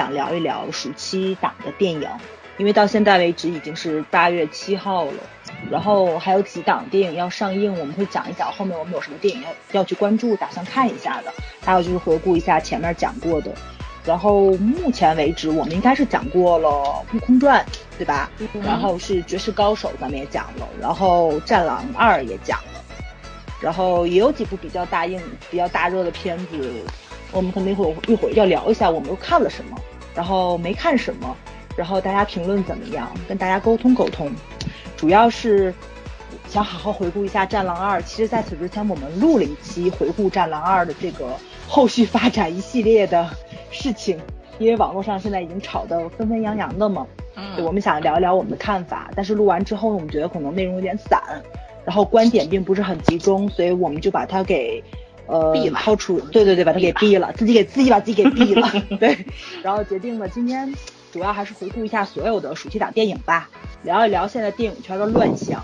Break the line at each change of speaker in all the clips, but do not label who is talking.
想聊一聊暑期档的电影，因为到现在为止已经是八月七号了，然后还有几档电影要上映，我们会讲一讲后面我们有什么电影要要去关注，打算看一下的。还有就是回顾一下前面讲过的。然后目前为止，我们应该是讲过了《悟空传》，对吧？然后是《绝世高手》，咱们也讲了，然后《战狼二》也讲了，然后也有几部比较大硬、比较大热的片子，我们可能一会儿一会儿要聊一下，我们都看了什么，然后没看什么，然后大家评论怎么样，跟大家沟通沟通，主要是想好好回顾一下《战狼二》。其实，在此之前，我们录了一期回顾《战狼二》的这个后续发展一系列的。事情，因为网络上现在已经吵得纷纷扬扬的嘛，对，我们想聊一聊我们的看法，但是录完之后，我们觉得可能内容有点散，然后观点并不是很集中，所以我们就把它给呃抛出，对对对，把他给毙了，自己给自己把自己给毙了，对，然后决定了今天主要还是回顾一下所有的暑期档电影吧，聊一聊现在电影圈的乱象，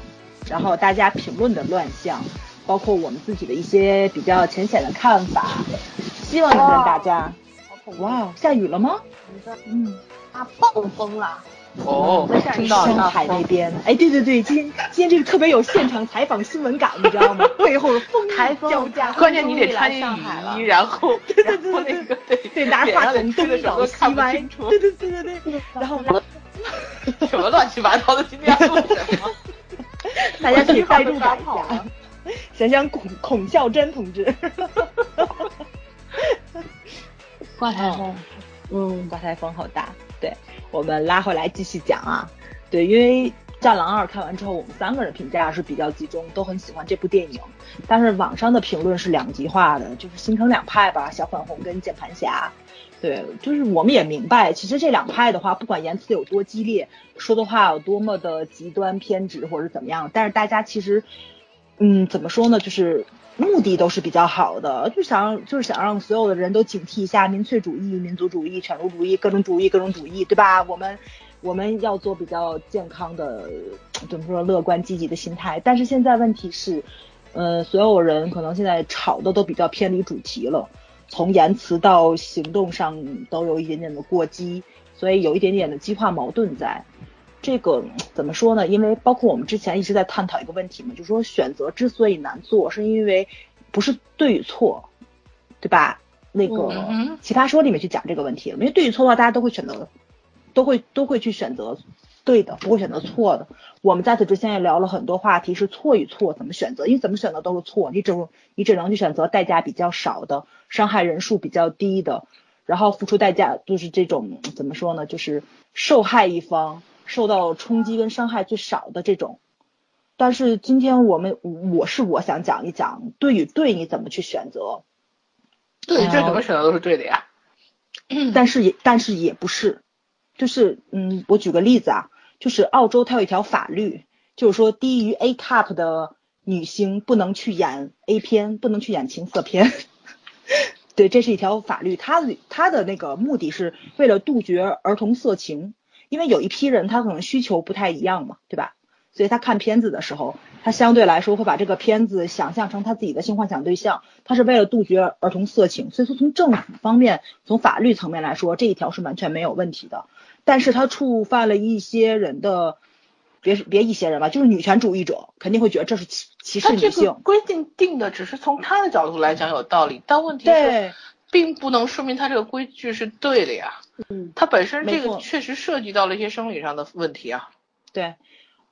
然后大家评论的乱象，包括我们自己的一些比较浅显的看法，希望能跟大家。哇，下雨了吗？
嗯，啊，暴风了。
哦，
在上海那边。哎，对对对，今天今天这个特别有现场采访新闻感，你知道吗？背后风
台风交加，
关键你得穿雨衣，然后 然后那个对
对，拿着话筒东倒西歪，对对对对对，然后
什么乱七八糟的，今天要录什么？
大家可以代入感一下，想想孔孔孝真同志。
刮台风，
嗯，刮台风好大。对，我们拉回来继续讲啊。对，因为《战狼二》看完之后，我们三个人评价是比较集中，都很喜欢这部电影。但是网上的评论是两极化的，就是形成两派吧，小粉红跟键盘侠。对，就是我们也明白，其实这两派的话，不管言辞有多激烈，说的话有多么的极端偏执或者怎么样，但是大家其实，嗯，怎么说呢，就是。目的都是比较好的，就想就是想让所有的人都警惕一下民粹主义、民族主义、犬儒主义、各种主义、各种主义，对吧？我们我们要做比较健康的，怎么说乐观积极的心态。但是现在问题是，呃，所有人可能现在吵的都比较偏离主题了，从言辞到行动上都有一点点的过激，所以有一点点的激化矛盾在。这个怎么说呢？因为包括我们之前一直在探讨一个问题嘛，就是说选择之所以难做，是因为不是对与错，对吧？那个奇葩说里面去讲这个问题了，因为对与错的话，大家都会选择，都会都会去选择对的，不会选择错的。我们在此之前也聊了很多话题，是错与错怎么选择，因为怎么选择都是错，你只你只能去选择代价比较少的，伤害人数比较低的，然后付出代价就是这种怎么说呢？就是受害一方。受到冲击跟伤害最少的这种，但是今天我们我是我想讲一讲对与对你怎么去选择，
对这怎么选择都是对的呀，
但是也但是也不是，就是嗯我举个例子啊，就是澳洲它有一条法律，就是说低于 A cup 的女星不能去演 A 片，不能去演情色片，对，这是一条法律，它的它的那个目的是为了杜绝儿童色情。因为有一批人他可能需求不太一样嘛，对吧？所以他看片子的时候，他相对来说会把这个片子想象成他自己的性幻想对象，他是为了杜绝儿童色情。所以说从政府方面，从法律层面来说，这一条是完全没有问题的。但是他触犯了一些人的，别别一些人吧，就是女权主义者肯定会觉得这是歧歧视女性。
规定定的只是从他的角度来讲有道理，但问题是。并不能说明他这个规矩是对的呀。嗯，它本身这个确实涉及到了一些生理上的问题啊。
对，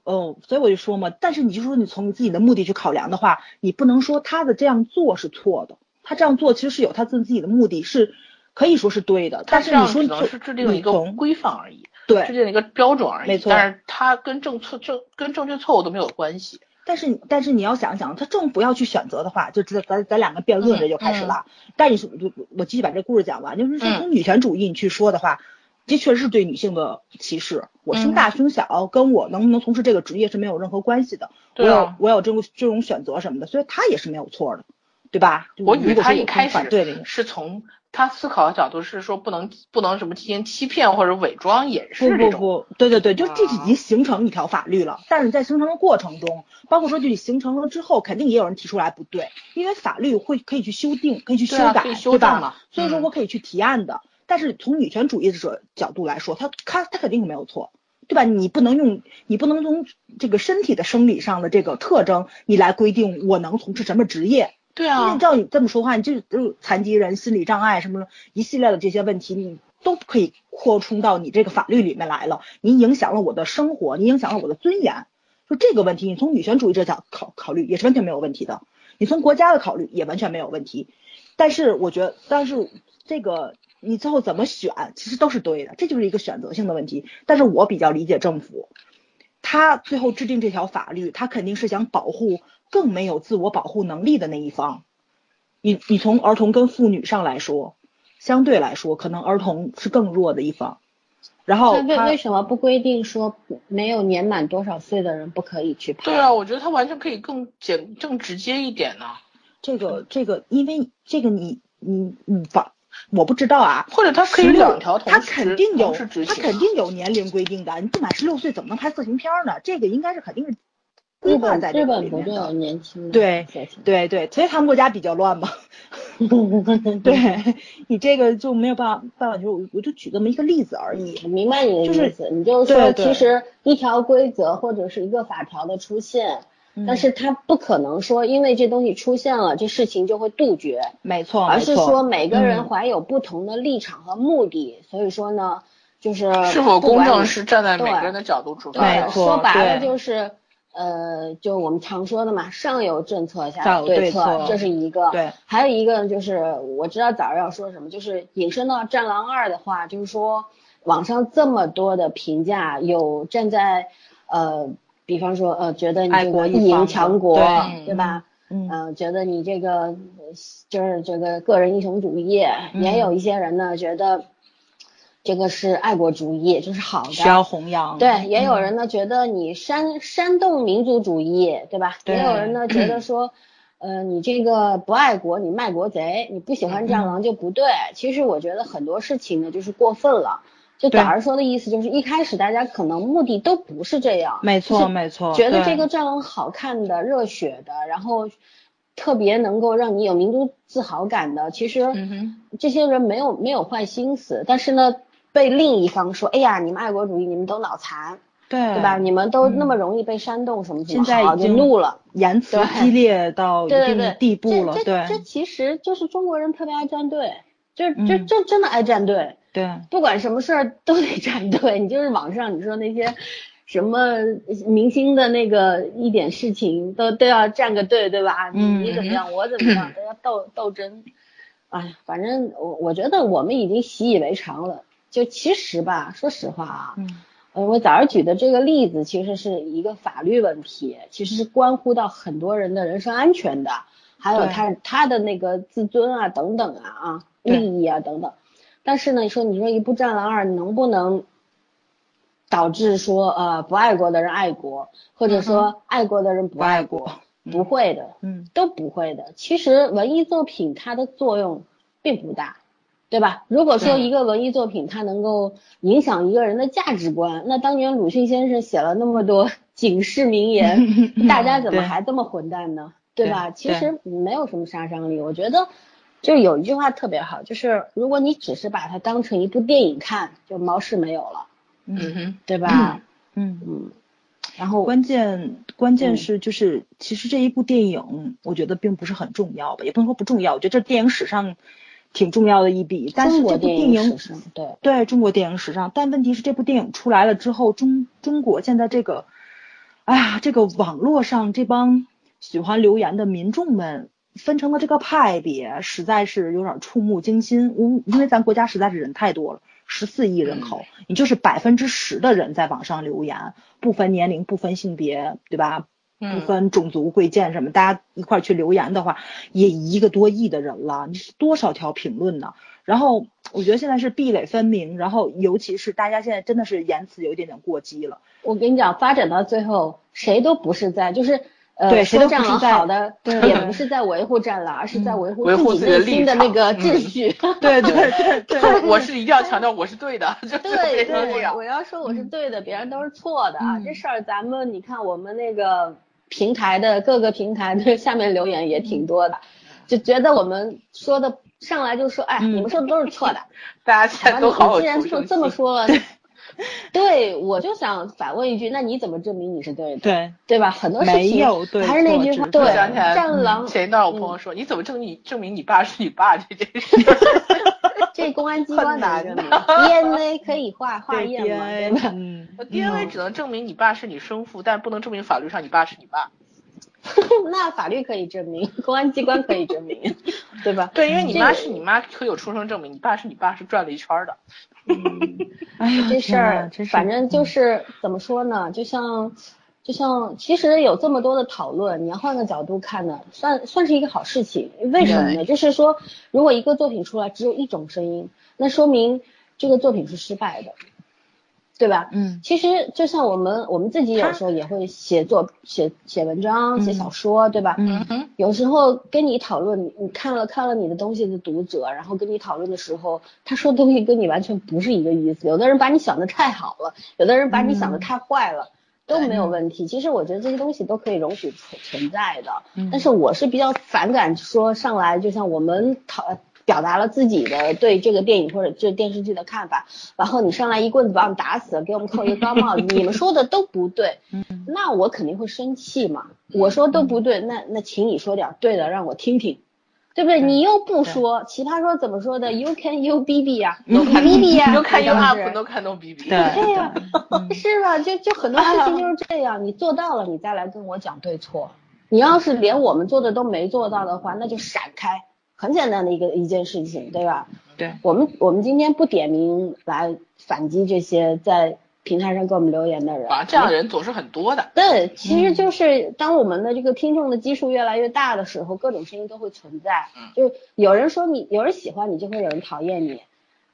哦，所以我就说嘛，但是你就说你从你自己的目的去考量的话，你不能说他的这样做是错的。他这样做其实是有他自自己的目的，是可以说是对的。但是你说
只能是制定了一个规范而已，
对，
制定了一个标准而已。
没错，
但是它跟正错正跟正确错误都没有关系。
但是但是你要想想，他政府要去选择的话，就咱咱咱两个辩论这就开始了。但你说我我继续把这故事讲完，就是说从女权主义你去说的话，这确实是对女性的歧视。我胸大胸小跟我能不能从事这个职业是没有任何关系的。我有我有这种这种选择什么的，所以他也是没有错的，对吧？
我以为他一开始
对
是从他思考的角度是说不能不能什么进行欺骗或者伪装掩饰
不不不，对对对，就这已经形成一条法律了。但是在形成的过程中，包括说就形成了之后，肯定也有人提出来不对，因为法律会可以去修订，可以去修改，
对
吧？所以说我可以去提案的。但是从女权主义者角度来说，他他他肯定是没有错，对吧？你不能用你不能从这个身体的生理上的这个特征，你来规定我能从事什么职业。
对啊，
因为照你这么说话，你就就残疾人、心理障碍什么一系列的这些问题，你都可以扩充到你这个法律里面来了。你影响了我的生活，你影响了我的尊严，就这个问题，你从女权主义者角考考虑也是完全没有问题的。你从国家的考虑也完全没有问题。但是我觉得，但是这个你最后怎么选，其实都是对的，这就是一个选择性的问题。但是我比较理解政府，他最后制定这条法律，他肯定是想保护。更没有自我保护能力的那一方，你你从儿童跟妇女上来说，相对来说，可能儿童是更弱的一方。然后
为为什么不规定说没有年满多少岁的人不可以去拍？
对啊，我觉得他完全可以更简更直接一点呢。
这个这个，因为这个你你你把我不知道啊，
或者他可以两条同
时他肯定有
他
肯定有年龄规定的，你不满十六岁怎么能拍色情片呢？这个应该是肯定是。
日本日本不就有年轻
对对对，所以他们国家比较乱嘛。对你这个就没有办法办法，就我我就举这么一个例子而已。
我明白你的意思，你就是说，其实一条规则或者是一个法条的出现，但是它不可能说因为这东西出现了，这事情就会杜绝。
没错，
而是说每个人怀有不同的立场和目的，所以说呢，就是
是否公正是站在每个人的角度出发。
没错，
说白了就是。呃，就我们常说的嘛，上有政策，下有对策，这是一个。
对。
还有一个就是，我知道早上要说什么，就是引申到《战狼二》的话，就是说网上这么多的评价，有站在呃，比方说呃，觉得你这个一赢强国，对吧？嗯。觉得你这个就是这个个人英雄主义，也有一些人呢觉得。这个是爱国主义，这是好的，
需要弘扬。
对，也有人呢觉得你煽煽动民族主义，对吧？也有人呢 觉得说，呃，你这个不爱国，你卖国贼，你不喜欢战狼就不对。其实我觉得很多事情呢就是过分了。就导儿说的意思就是一开始大家可能目的都不是这样，
没错没错，
觉得这个战狼好看的、热血的，然后特别能够让你有民族自豪感的，其实这些人没有没有坏心思，但是呢。被另一方说，哎呀，你们爱国主义，你们都脑残，
对
对吧？你们都那么容易被煽动，什么什么，
现在已经
怒了，
言辞激烈到一定的地步了。
对，这其实就是中国人特别爱站队，就就就真的爱站队。
对，
不管什么事儿都得站队。你就是网上你说那些什么明星的那个一点事情，都都要站个队，对吧？你你怎么样，我怎么样，都要斗斗争。哎，反正我我觉得我们已经习以为常了。就其实吧，说实话啊，嗯，我早上举的这个例子其实是一个法律问题，其实是关乎到很多人的人身安全的，还有他他的那个自尊啊等等啊啊利益啊等等。但是呢，你说你说一部《战狼二》能不能导致说呃不爱国的人爱国，或者说爱国的人不爱国？不会的，嗯，都不会的。其实文艺作品它的作用并不大。对吧？如果说一个文艺作品它能够影响一个人的价值观，那当年鲁迅先生写了那么多 警示名言，大家 怎么还这么混蛋呢？对吧？其实没有什么杀伤力。我觉得就有一句话特别好，就是如果你只是把它当成一部电影看，就毛事没有了。
嗯哼，
对吧？
嗯
嗯。然后
关键关键是就是其实这一部电影我觉得并不是很重要吧，也不能说不重要。我觉得这电影史上。挺重要的一笔，但是这部电影
对
对中国电影史上，但问题是这部电影出来了之后，中中国现在这个，哎呀，这个网络上这帮喜欢留言的民众们分成了这个派别，实在是有点触目惊心。因因为咱国家实在是人太多了，十四亿人口，你就是百分之十的人在网上留言，不分年龄，不分性别，对吧？不分种族贵贱什么，大家一块去留言的话，也一个多亿的人了，你是多少条评论呢？然后我觉得现在是壁垒分明，然后尤其是大家现在真的是言辞有一点点过激了。
我跟你讲，发展到最后，谁都不是在，就是呃，说战狼好
的，
也不是在维护战狼，而是在
维
护自己内心
的
那个秩序。
对对对对，
我是一定要强调我是对的，就
对对，我要说我是对的，别人都是错的啊。这事儿咱们你看我们那个平台的各个平台的下面留言也挺多的，就觉得我们说的上来就说，哎，你们说的都是错的。
大家现在都好
你既然说这么说了。对，我就想反问一句，那你怎么证明你是对的？对，
对
吧？很多事情还是那句话，对。战狼
前一段我朋友说，你怎么证明证明你爸是你爸这件事？
这公安机关拿着 DNA 可以化化验吗？对吧？
嗯，DNA 只能证明你爸是你生父，但不能证明法律上你爸是你爸。
那法律可以证明，公安机关可以证明，对吧？
对，因为你妈是你妈，可以有出生证明；你爸是你爸，是转了一圈的。
嗯，哎呀，这事儿反正就是怎么说呢？就像就像，其实有这么多的讨论，你要换个角度看呢，算算是一个好事情。为什么呢？就是说，如果一个作品出来只有一种声音，那说明这个作品是失败的。对吧？
嗯，
其实就像我们我们自己有时候也会写作、写写文章、写小说，对吧？
嗯哼。
有时候跟你讨论，你看了看了你的东西的读者，然后跟你讨论的时候，他说的东西跟你完全不是一个意思。有的人把你想的太好了，有的人把你想的太坏了，都没有问题。其实我觉得这些东西都可以容许存存在的。嗯。但是我是比较反感说上来就像我们讨。表达了自己的对这个电影或者这电视剧的看法，然后你上来一棍子把我们打死，给我们扣一个高帽子，你们说的都不对，那我肯定会生气嘛。我说都不对，那那请你说点对的让我听听，对不对？你又不说，奇葩说怎么说的？You can you B B 呀，you，B B 呀
，you can you up，都看 no B B，
对
呀，是吧？就就很多事情就是这样，你做到了，你再来跟我讲对错。你要是连我们做的都没做到的话，那就闪开。很简单的一个一件事情，对吧？
对，
我们我们今天不点名来反击这些在平台上给我们留言的人，
这样的人总是很多的。
对，其实就是当我们的这个听众的基数越来越大的时候，各种声音都会存在。嗯，就有人说你，有人喜欢你，就会有人讨厌你，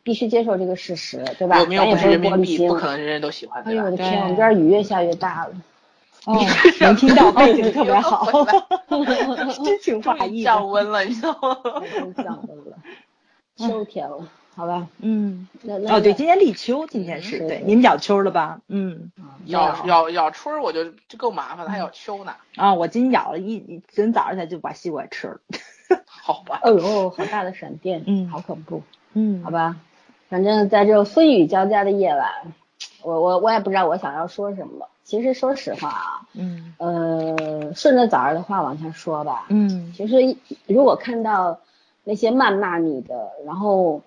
必须接受这个事实，对吧？
有没有不是人民币？不可能人人都喜欢。
哎呦我的天，我们这儿雨越下越大了。
哦，能听到背景特别好，真情话意。
降温了，你知道吗？
降温了，秋天了，好吧。
嗯。哦，对，今天立秋，今天是对，你们咬秋了吧？嗯。
咬咬咬春，我就就够麻烦了，还咬秋呢。
啊，我今天咬了一，今天早上才就把西瓜吃了。
好吧。
哎呦，好大的闪电，
嗯，
好恐怖。
嗯，
好吧。反正在这风雨交加的夜晚，我我我也不知道我想要说什么。其实说实话啊，嗯，呃，顺着早儿的话往下说吧，
嗯，
其实如果看到那些谩骂你的，然后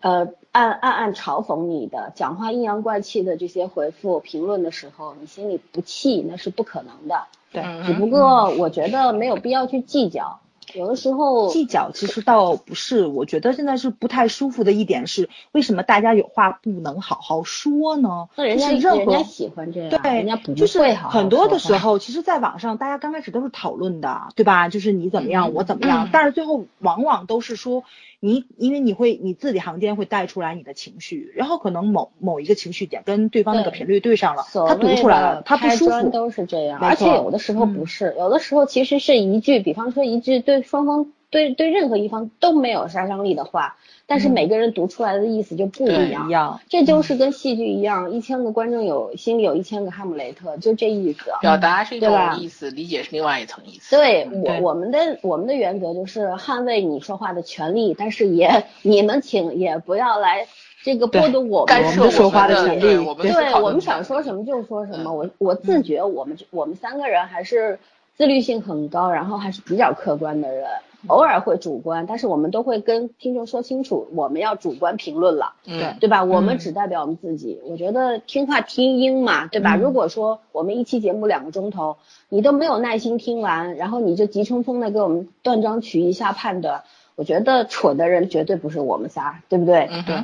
呃暗暗暗嘲讽你的，讲话阴阳怪气的这些回复评论的时候，你心里不气那是不可能的，
对，
只不过我觉得没有必要去计较。有的时候
计较其实倒不是，我觉得现在是不太舒服的一点是，为什么大家有话不能好好说呢？
那人家人家喜欢这样，对，人家不
就是很多的时候，其实，在网上大家刚开始都是讨论的，对吧？就是你怎么样，我怎么样，但是最后往往都是说。你因为你会你字里行间会带出来你的情绪，然后可能某某一个情绪点跟对方那个频率对上了，他读出来了，他不舒服。
都是这样，而且有的时候不是，有的时候其实是一句，比方说一句对双方对对任何一方都没有杀伤力的话。但是每个人读出来的意思就不一样，这就是跟戏剧一样，一千个观众有心里有一千个哈姆雷特，就这意思。
表达是一种意思，理解是另外一层意思。
对我我们的我们的原则就是捍卫你说话的权利，但是也你们请也不要来这个剥夺我
们
说话的权利。对，
我们想说什么就说什么。我我自觉我们我们三个人还是自律性很高，然后还是比较客观的人。偶尔会主观，但是我们都会跟听众说清楚，我们要主观评论了，
对
对吧？我们只代表我们自己。我觉得听话听音嘛，对吧？如果说我们一期节目两个钟头，你都没有耐心听完，然后你就急匆匆的给我们断章取义下判断，我觉得蠢的人绝对不是我们仨，对不对？
嗯对，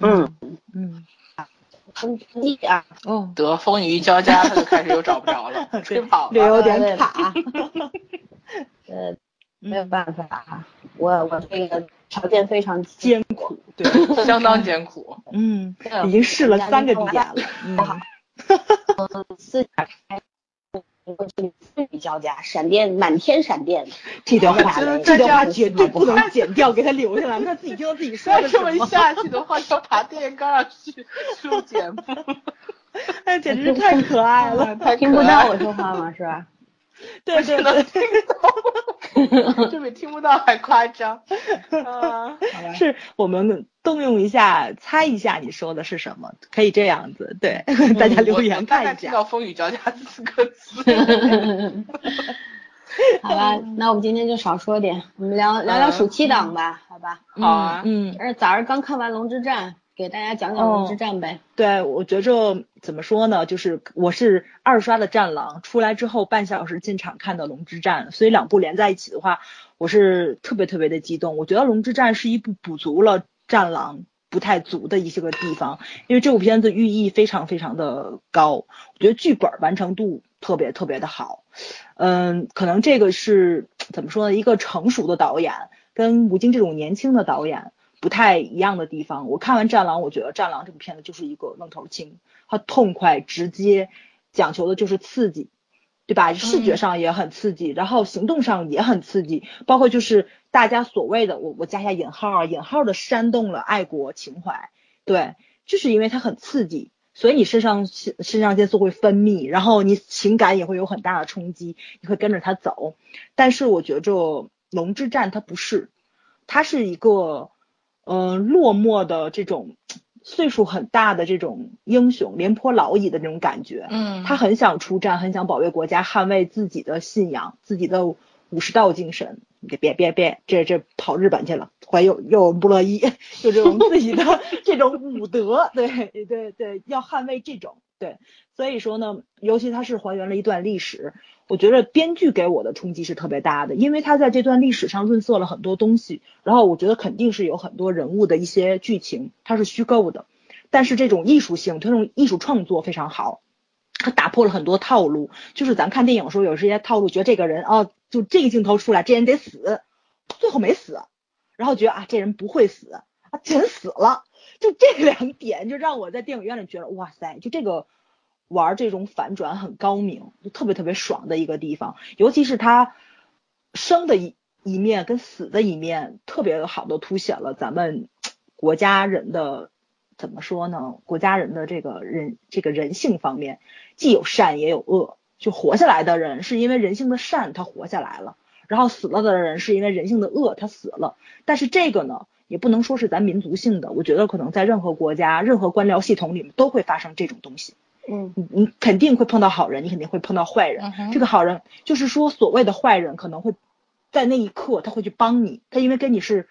嗯嗯，风一啊，
哦，
得风雨交加，他就开始又找不着了，吹跑了，
有点卡，
呃。没有办法，我我这个条件非常
艰苦，
对，相当艰苦，
嗯，已经试了三个地点了，嗯，
思想开，我这里自己雨交加，闪电满天闪电。
这段话，这段话绝对不能剪掉，给他留下来，他自己听到自己说的
这 么。下去的话，要爬电线杆上去修剪布。
哎，简直是太可爱了，
听不到我说话吗？是吧？
对 对
对，听到，这比听不到还夸张。
是我们动用一下，猜一下你说的是什么，可以这样子，对，大家留言看一下。
听到“风雨交加”四个字。
好吧，那我们今天就少说点，我们聊聊聊暑期档吧，好吧？
好啊，
嗯，
而早上刚看完《龙之战》。给大家讲讲《龙之战》呗。
对，我觉着怎么说呢，就是我是二刷的《战狼》，出来之后半小时进场看的《龙之战》，所以两部连在一起的话，我是特别特别的激动。我觉得《龙之战》是一部补足了《战狼》不太足的一些个地方，因为这部片子寓意非常非常的高，我觉得剧本完成度特别特别的好。嗯，可能这个是怎么说呢？一个成熟的导演跟吴京这种年轻的导演。不太一样的地方，我看完《战狼》，我觉得《战狼》这部片子就是一个愣头青，它痛快直接，讲求的就是刺激，对吧？视觉上也很刺激，然后行动上也很刺激，包括就是大家所谓的我我加下引号啊，引号的煽动了爱国情怀，对，就是因为它很刺激，所以你肾上腺肾上腺素会分泌，然后你情感也会有很大的冲击，你会跟着他走。但是我觉着《龙之战》它不是，它是一个。嗯，落寞的这种岁数很大的这种英雄，廉颇老矣的那种感觉。
嗯，
他很想出战，很想保卫国家，捍卫自己的信仰，自己的武士道精神。别别别别，这这跑日本去了，怀有又不乐意，就 这种自己的 这种武德，对对对，要捍卫这种。对，所以说呢，尤其他是还原了一段历史。我觉得编剧给我的冲击是特别大的，因为他在这段历史上润色了很多东西，然后我觉得肯定是有很多人物的一些剧情，它是虚构的，但是这种艺术性，他这种艺术创作非常好，他打破了很多套路，就是咱看电影的时候有这些套路，觉得这个人啊，就这个镜头出来，这人得死，最后没死，然后觉得啊这人不会死啊，真死了，就这两点就让我在电影院里觉得哇塞，就这个。玩这种反转很高明，就特别特别爽的一个地方，尤其是他生的一一面跟死的一面，特别好的凸显了咱们国家人的怎么说呢？国家人的这个人这个人性方面，既有善也有恶。就活下来的人是因为人性的善，他活下来了；然后死了的人是因为人性的恶，他死了。但是这个呢，也不能说是咱民族性的，我觉得可能在任何国家、任何官僚系统里面都会发生这种东西。
嗯，
你你肯定会碰到好人，你肯定会碰到坏人。这个好人就是说，所谓的坏人可能会在那一刻他会去帮你，他因为跟你是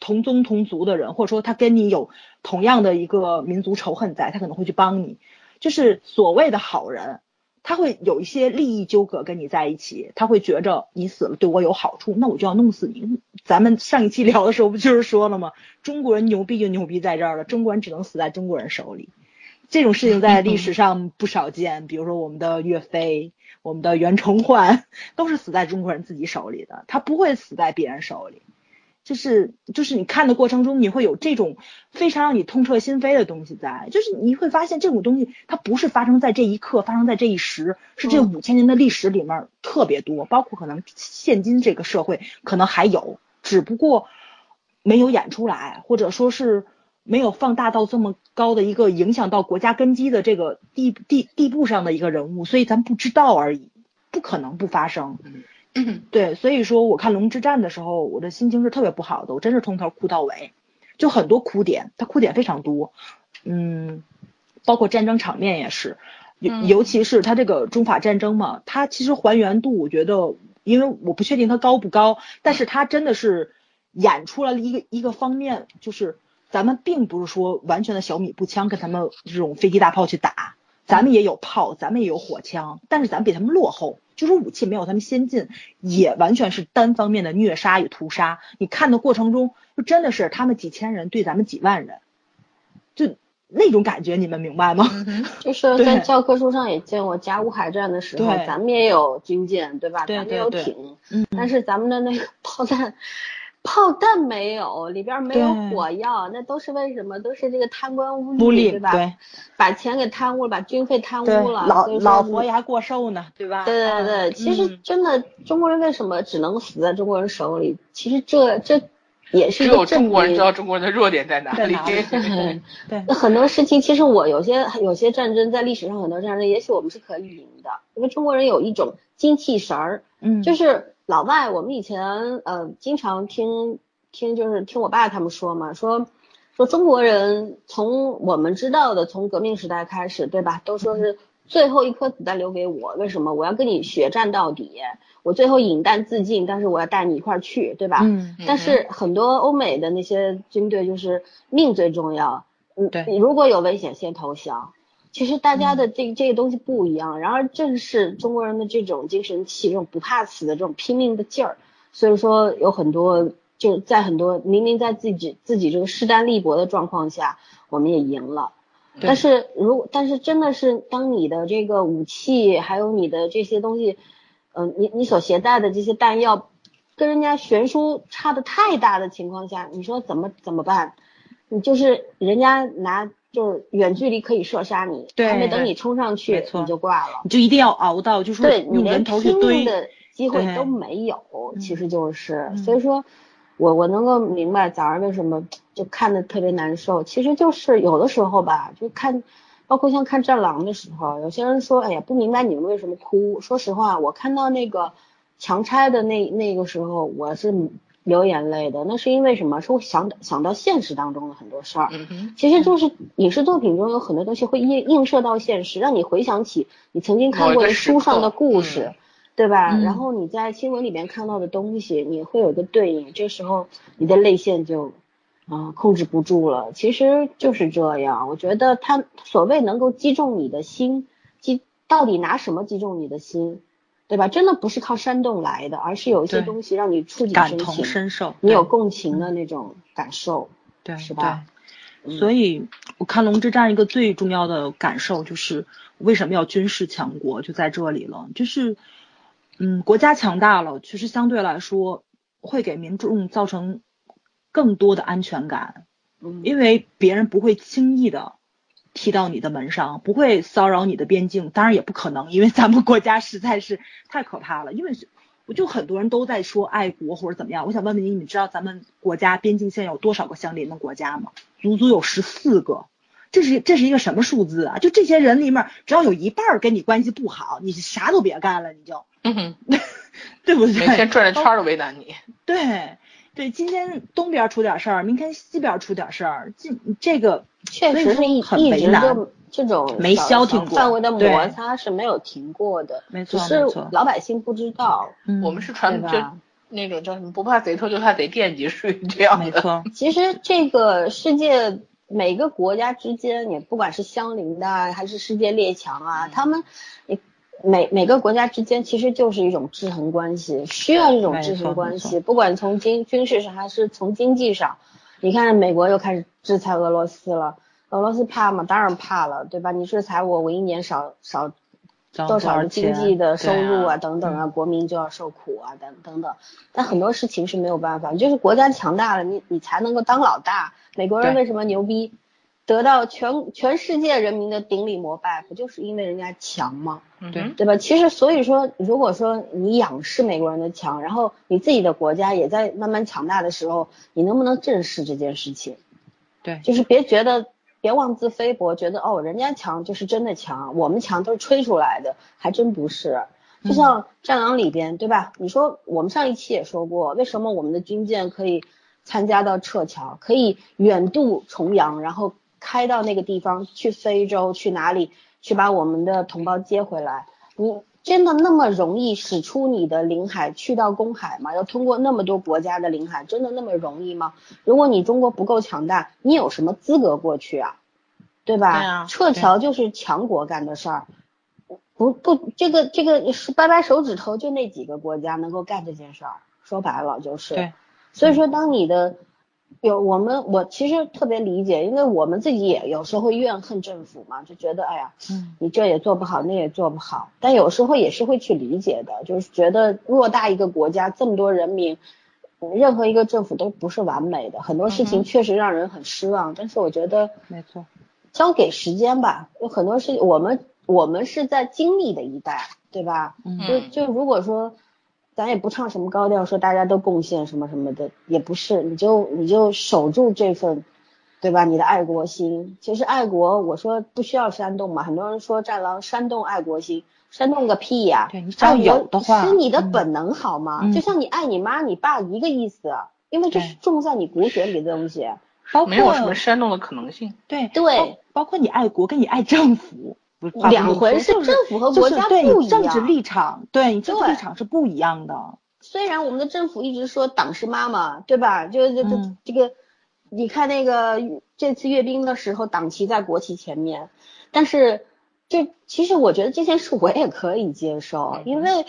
同宗同族的人，或者说他跟你有同样的一个民族仇恨在，他可能会去帮你。就是所谓的好人，他会有一些利益纠葛跟你在一起，他会觉着你死了对我有好处，那我就要弄死你。咱们上一期聊的时候不就是说了吗？中国人牛逼就牛逼在这儿了，中国人只能死在中国人手里。这种事情在历史上不少见，比如说我们的岳飞、我们的袁崇焕，都是死在中国人自己手里的，他不会死在别人手里。就是就是你看的过程中，你会有这种非常让你痛彻心扉的东西在，就是你会发现这种东西它不是发生在这一刻，发生在这一时，是这五千年的历史里面特别多，包括可能现今这个社会可能还有，只不过没有演出来，或者说是。没有放大到这么高的一个影响到国家根基的这个地地地步上的一个人物，所以咱不知道而已，不可能不发生。对，所以说我看《龙之战》的时候，我的心情是特别不好的，我真是从头哭到尾，就很多哭点，它哭点非常多。嗯，包括战争场面也是，尤尤其是它这个中法战争嘛，它其实还原度，我觉得，因为我不确定它高不高，但是它真的是演出来了一个一个方面，就是。咱们并不是说完全的小米步枪跟他们这种飞机大炮去打，咱们也有炮，咱们也有火枪，但是咱比他们落后，就是武器没有他们先进，也完全是单方面的虐杀与屠杀。你看的过程中，就真的是他们几千人对咱们几万人，就那种感觉，你们明白吗？
就是在教科书上也见过甲午海战的时候，咱们也有军舰，对吧？咱们有艇，但是咱们的那个 炮弹。炮弹没有，里边没有火药，那都是为什么？都是这个贪官污吏，对吧？
对，
把钱给贪污了，把军费贪污了，
老老佛爷还过寿呢，对吧？
对对对，其实真的中国人为什么只能死在中国人手里？其实这这也是
只有中国人知道中国人的弱点在哪里。
对，
那 很多事情其实我有些有些战争在历史上很多战争，也许我们是可以赢的，因为中国人有一种精气神儿，嗯，就是。老外，我们以前呃经常听听，就是听我爸他们说嘛，说说中国人从我们知道的从革命时代开始，对吧？都说是最后一颗子弹留给我，为什么？我要跟你血战到底，我最后饮弹自尽，但是我要带你一块儿去，对吧？
嗯。
但是很多欧美的那些军队就是命最重要，
嗯，对，
你如果有危险先投降。其实大家的这这个东西不一样，然而正是中国人的这种精神气，这种不怕死的这种拼命的劲儿，所以说有很多就在很多明明在自己自己这个势单力薄的状况下，我们也赢了。但是如但是真的是当你的这个武器还有你的这些东西，嗯，你你所携带的这些弹药跟人家悬殊差的太大的情况下，你说怎么怎么办？你就是人家拿。就是远距离可以射杀你，还没等你冲上去，你就挂了。
你就一定要熬到，就是
对你
连
拼命的机会都没有。其实就是，所以说，我我能够明白早上为什么就看的特别难受。其实就是有的时候吧，就看，包括像看战狼的时候，有些人说，哎呀，不明白你们为什么哭。说实话，我看到那个强拆的那那个时候，我是。流眼泪的，那是因为什么？是会想想到现实当中的很多事儿。其实就是影视作品中有很多东西会映映射到现实，让你回想起你曾经看过的书上的故事，对吧？然后你在新闻里面看到的东西，你会有个对应，这时候你的泪腺就啊控制不住了。其实就是这样，我觉得他所谓能够击中你的心，击到底拿什么击中你的心？对吧？真的不是靠煽动来的，而是有一些东西让你触景
感同身受，
你有共情的那种感受，
对，
是吧？
所以我看龙之战一个最重要的感受就是为什么要军事强国就在这里了，就是嗯，国家强大了，其实相对来说会给民众造成更多的安全感，
嗯，
因为别人不会轻易的。踢到你的门上，不会骚扰你的边境，当然也不可能，因为咱们国家实在是太可怕了。因为我就很多人都在说爱国或者怎么样，我想问问你，你知道咱们国家边境线有多少个相邻的国家吗？足足有十四个，这是这是一个什么数字啊？就这些人里面，只要有一半跟你关系不好，你啥都别干了，你就，对不对？
每天转着圈儿为难你。
对对，今天东边出点事儿，明天西边出点事儿，这这个。
确实是一一直就这种
没消停过
范围的摩擦是没有停过的，
没错，
只是老百姓不知道。
我们是传就那种叫什么不怕贼偷就怕贼惦记，属于这样
的。没错，
其实这个世界每个国家之间，也不管是相邻的还是世界列强啊，他们每每个国家之间其实就是一种制衡关系，需要这种制衡关系，不管从经军事上还是从经济上。你看，美国又开始制裁俄罗斯了。俄罗斯怕吗？当然怕了，对吧？你制裁我，我一年少少多少的经济的收入啊，等等啊，国民就要受苦啊，等等等。但很多事情是没有办法，就是国家强大了，你你才能够当老大。美国人为什么牛逼，得到全全世界人民的顶礼膜拜，不就是因为人家强吗？
对
对吧？其实所以说，如果说你仰视美国人的强，然后你自己的国家也在慢慢强大的时候，你能不能正视这件事情？
对，
就是别觉得别妄自菲薄，觉得哦人家强就是真的强，我们强都是吹出来的，还真不是。就像战狼里边，对吧？你说我们上一期也说过，为什么我们的军舰可以参加到撤侨，可以远渡重洋，然后开到那个地方去非洲去哪里？去把我们的同胞接回来，你真的那么容易使出你的领海去到公海吗？要通过那么多国家的领海，真的那么容易吗？如果你中国不够强大，你有什么资格过去啊？对吧？
对啊。
撤侨就是强国干的事儿，不不，这个这个是掰掰手指头就那几个国家能够干这件事儿，说白了就是。
对。
所以说，当你的。有我们，我其实特别理解，因为我们自己也有时候会怨恨政府嘛，就觉得哎呀，你这也做不好，那也做不好。但有时候也是会去理解的，就是觉得偌大一个国家，这么多人民，任何一个政府都不是完美的，很多事情确实让人很失望。但是我觉得，
没错，
交给时间吧。有很多事情，我们我们是在经历的一代，对吧？就就如果说，咱也不唱什么高调，说大家都贡献什么什么的，也不是。你就你就守住这份，对吧？你的爱国心。其实爱国，我说不需要煽动嘛。很多人说战狼煽动爱国心。煽动个屁呀！
对你只要有的话，
是你的本能好吗？就像你爱你妈、你爸一个意思，因为这是种在你骨血里的东西，包
没有什么煽动的可能性。
对
对，
包括你爱国跟你爱政府
两回事，政府和国家不
一样。政治立场，对你政治立场是不一样的。
虽然我们的政府一直说党是妈妈，对吧？就就就这个，你看那个这次阅兵的时候，党旗在国旗前面，但是。这其实我觉得这件事我也可以接受，因为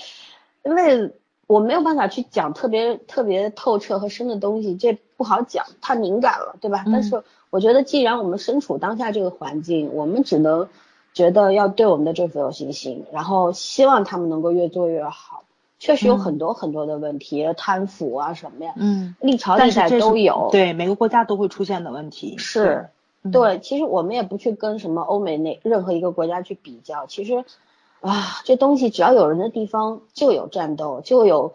因为我没有办法去讲特别特别透彻和深的东西，这不好讲，太敏感了，对吧？但是我觉得既然我们身处当下这个环境，我们只能觉得要对我们的政府有信心，然后希望他们能够越做越好。确实有很多很多的问题，贪腐啊什么呀，嗯，历朝历代都有，
对每个国家都会出现的问题
是。对，其实我们也不去跟什么欧美那任何一个国家去比较。其实，啊，这东西只要有人的地方就有战斗，就有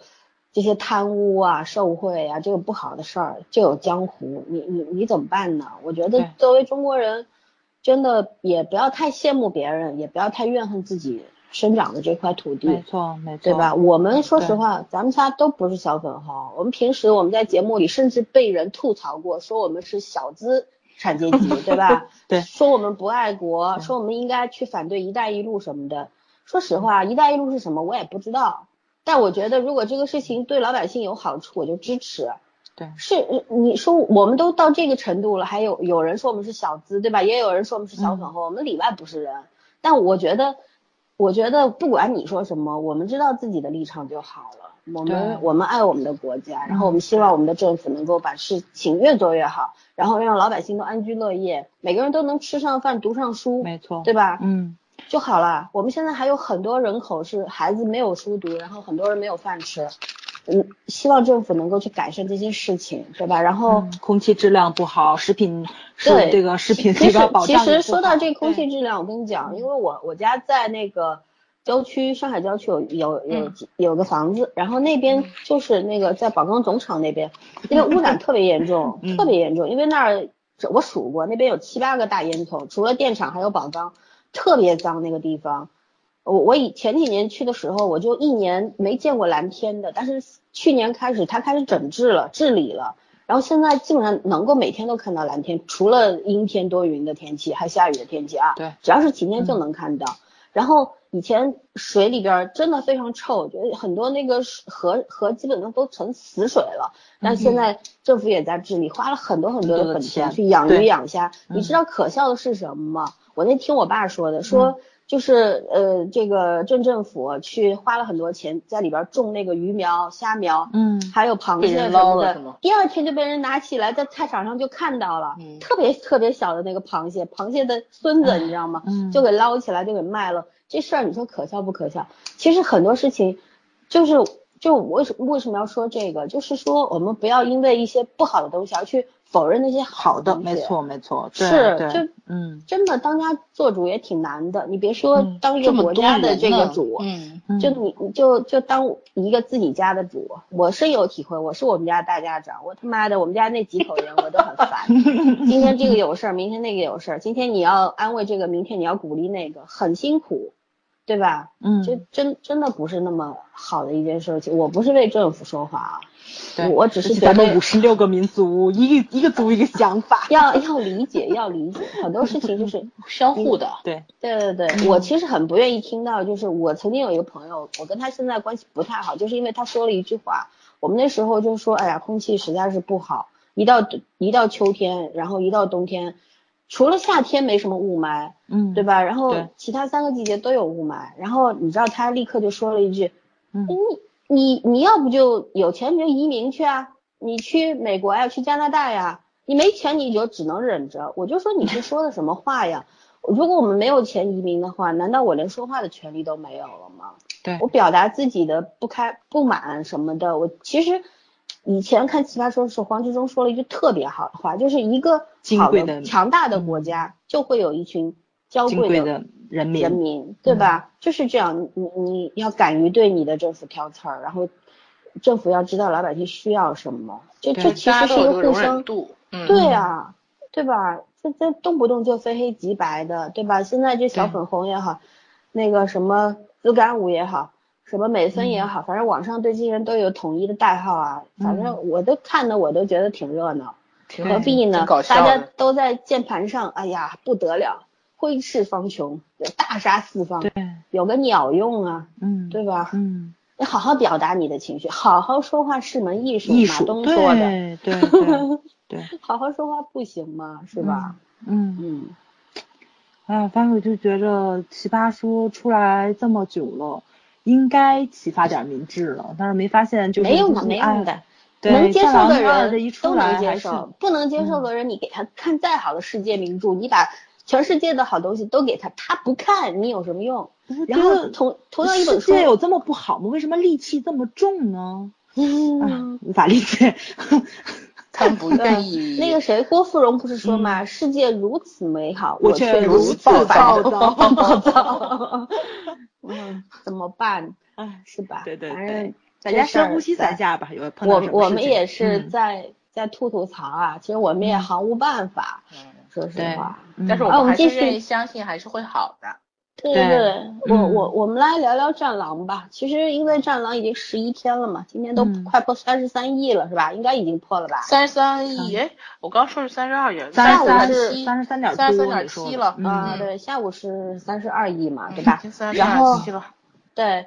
这些贪污啊、受贿啊，这个不好的事儿，就有江湖。你你你怎么办呢？我觉得作为中国人，真的也不要太羡慕别人，也不要太怨恨自己生长的这块土地。
没错，没错，
对吧？我们说实话，咱们仨都不是小粉红。我们平时我们在节目里甚至被人吐槽过，说我们是小资。产阶级对吧？
对，
说我们不爱国，说我们应该去反对“一带一路”什么的。说实话，“一带一路”是什么，我也不知道。但我觉得，如果这个事情对老百姓有好处，我就支持。
对，
是你说我们都到这个程度了，还有有人说我们是小资，对吧？也有人说我们是小粉红，我们里外不是人。但我觉得，我觉得不管你说什么，我们知道自己的立场就好了。我们我们爱我们的国家，然后我们希望我们的政府能够把事情越做越好，然后让老百姓都安居乐业，每个人都能吃上饭、读上书，
没错，
对吧？
嗯，
就好了。我们现在还有很多人口是孩子没有书读，然后很多人没有饭吃，嗯，希望政府能够去改善这些事情，对吧？然后
空气质量不好，食品是这个食品这个保
障其实说到这空气质量，我跟你讲，因为我我家在那个。郊区，上海郊区有有有有个房子，然后那边就是那个在宝钢总厂那边，因为污染特别严重，特别严重，因为那儿我数过，那边有七八个大烟囱，除了电厂还有宝钢，特别脏那个地方。我我以前几年去的时候，我就一年没见过蓝天的，但是去年开始它开始整治了，治理了，然后现在基本上能够每天都看到蓝天，除了阴天多云的天气，还下雨的天气啊，
对，
只要是晴天就能看到，然后。以前水里边真的非常臭，觉得很多那个河河基本上都成死水了。但现在政府也在治理，花了很多很多的本钱去养鱼养虾。你知道可笑的是什么吗？我那听我爸说的，说就是呃这个镇政府去花了很多钱在里边种那个鱼苗、虾苗，嗯，还有螃蟹什么的。第二天就被人拿起来在菜场上就看到了，特别特别小的那个螃蟹，螃蟹的孙子你知道吗？嗯就给捞起来就给卖了。这事儿你说可笑不可笑？其实很多事情，就是就为什为什么要说这个？就是说我们不要因为一些不好的东西而去否认那些
好
的。
没错没错，
是
就
嗯，真的当家做主也挺难的。你别说当一个国家的这个主，嗯，就你你就就当一个自己家的主。我深有体会，我是我们家大家长，我他妈的我们家那几口人我都很烦。今天这个有事儿，明天那个有事儿。今天你要安慰这个，明天你要鼓励那个，很辛苦。对吧？嗯，就真真的不是那么好的一件事情。我不是为政府说话啊，我只是
咱们五十六个民族，一个一个族一个想法，
要要理解，要理解很多事情就是
相互的。
对
对对对，我其实很不愿意听到，就是我曾经有一个朋友，我跟他现在关系不太好，就是因为他说了一句话，我们那时候就说，哎呀，空气实在是不好，一到一到秋天，然后一到冬天。除了夏天没什么雾霾，嗯，对吧？然后其他三个季节都有雾霾。然后你知道他立刻就说了一句，嗯，你你你要不就有钱你就移民去啊，你去美国呀，去加拿大呀。你没钱你就只能忍着。我就说你是说的什么话呀？如果我们没有钱移民的话，难道我连说话的权利都没有了吗？
对，
我表达自己的不开不满什么的，我其实。以前看《奇葩说》的时候，黄志忠说了一句特别好的话，就是一个好的强大的国家就会有一群娇贵
的人民，
人民对吧？就是这样，你你要敢于对你的政府挑刺儿，然后政府要知道老百姓需要什么，这这其实是一个互相，对啊，对吧？这这动不动就非黑即白的，对吧？现在这小粉红也好，那个什么自干五也好。什么美森也好，反正网上对这些人都有统一的代号啊。反正我都看的，我都觉得挺热闹，何必呢？大家都在键盘上，哎呀不得了，挥斥方遒，大杀四方。
对，
有个鸟用啊，
嗯，
对吧？
嗯，
你好好表达你的情绪，好好说话是门艺术。马东说
的，对对对，
好好说话不行吗？是吧？
嗯嗯。哎，反正我就觉着奇葩说出来这么久了。应该启发点民智了，但是没发现就是
没用的，没用的。
能
接受的
人
都能接受，不能接受的人，你给他看再好的世界名著，你把全世界的好东西都给他，他不看，你有什么用？然后同同样一本书，
世界有这么不好吗？为什么戾气这么重呢？嗯，无法理解。
他不愿意。
那个谁，郭芙蓉不是说吗？世界如此美好，
我
却
如此
暴
躁。
暴躁。嗯，怎么办？哎，是吧？
对对对。
反正
大家深呼吸三下吧。有碰
到我我们也是在在吐吐槽啊，其实我们也毫无办法。嗯。说实话。
但是我们还是愿意相信，还是会好的。
对对对，我我我们来聊聊战狼吧。其实因为战狼已经十一天了嘛，今天都快破三十三亿了，是吧？应该已经破了吧？
三十三亿，哎，我刚说是三十二亿，
下
午是
三十三点
三十三点七了
啊。对，下午是三十二亿嘛，对吧？
然
后对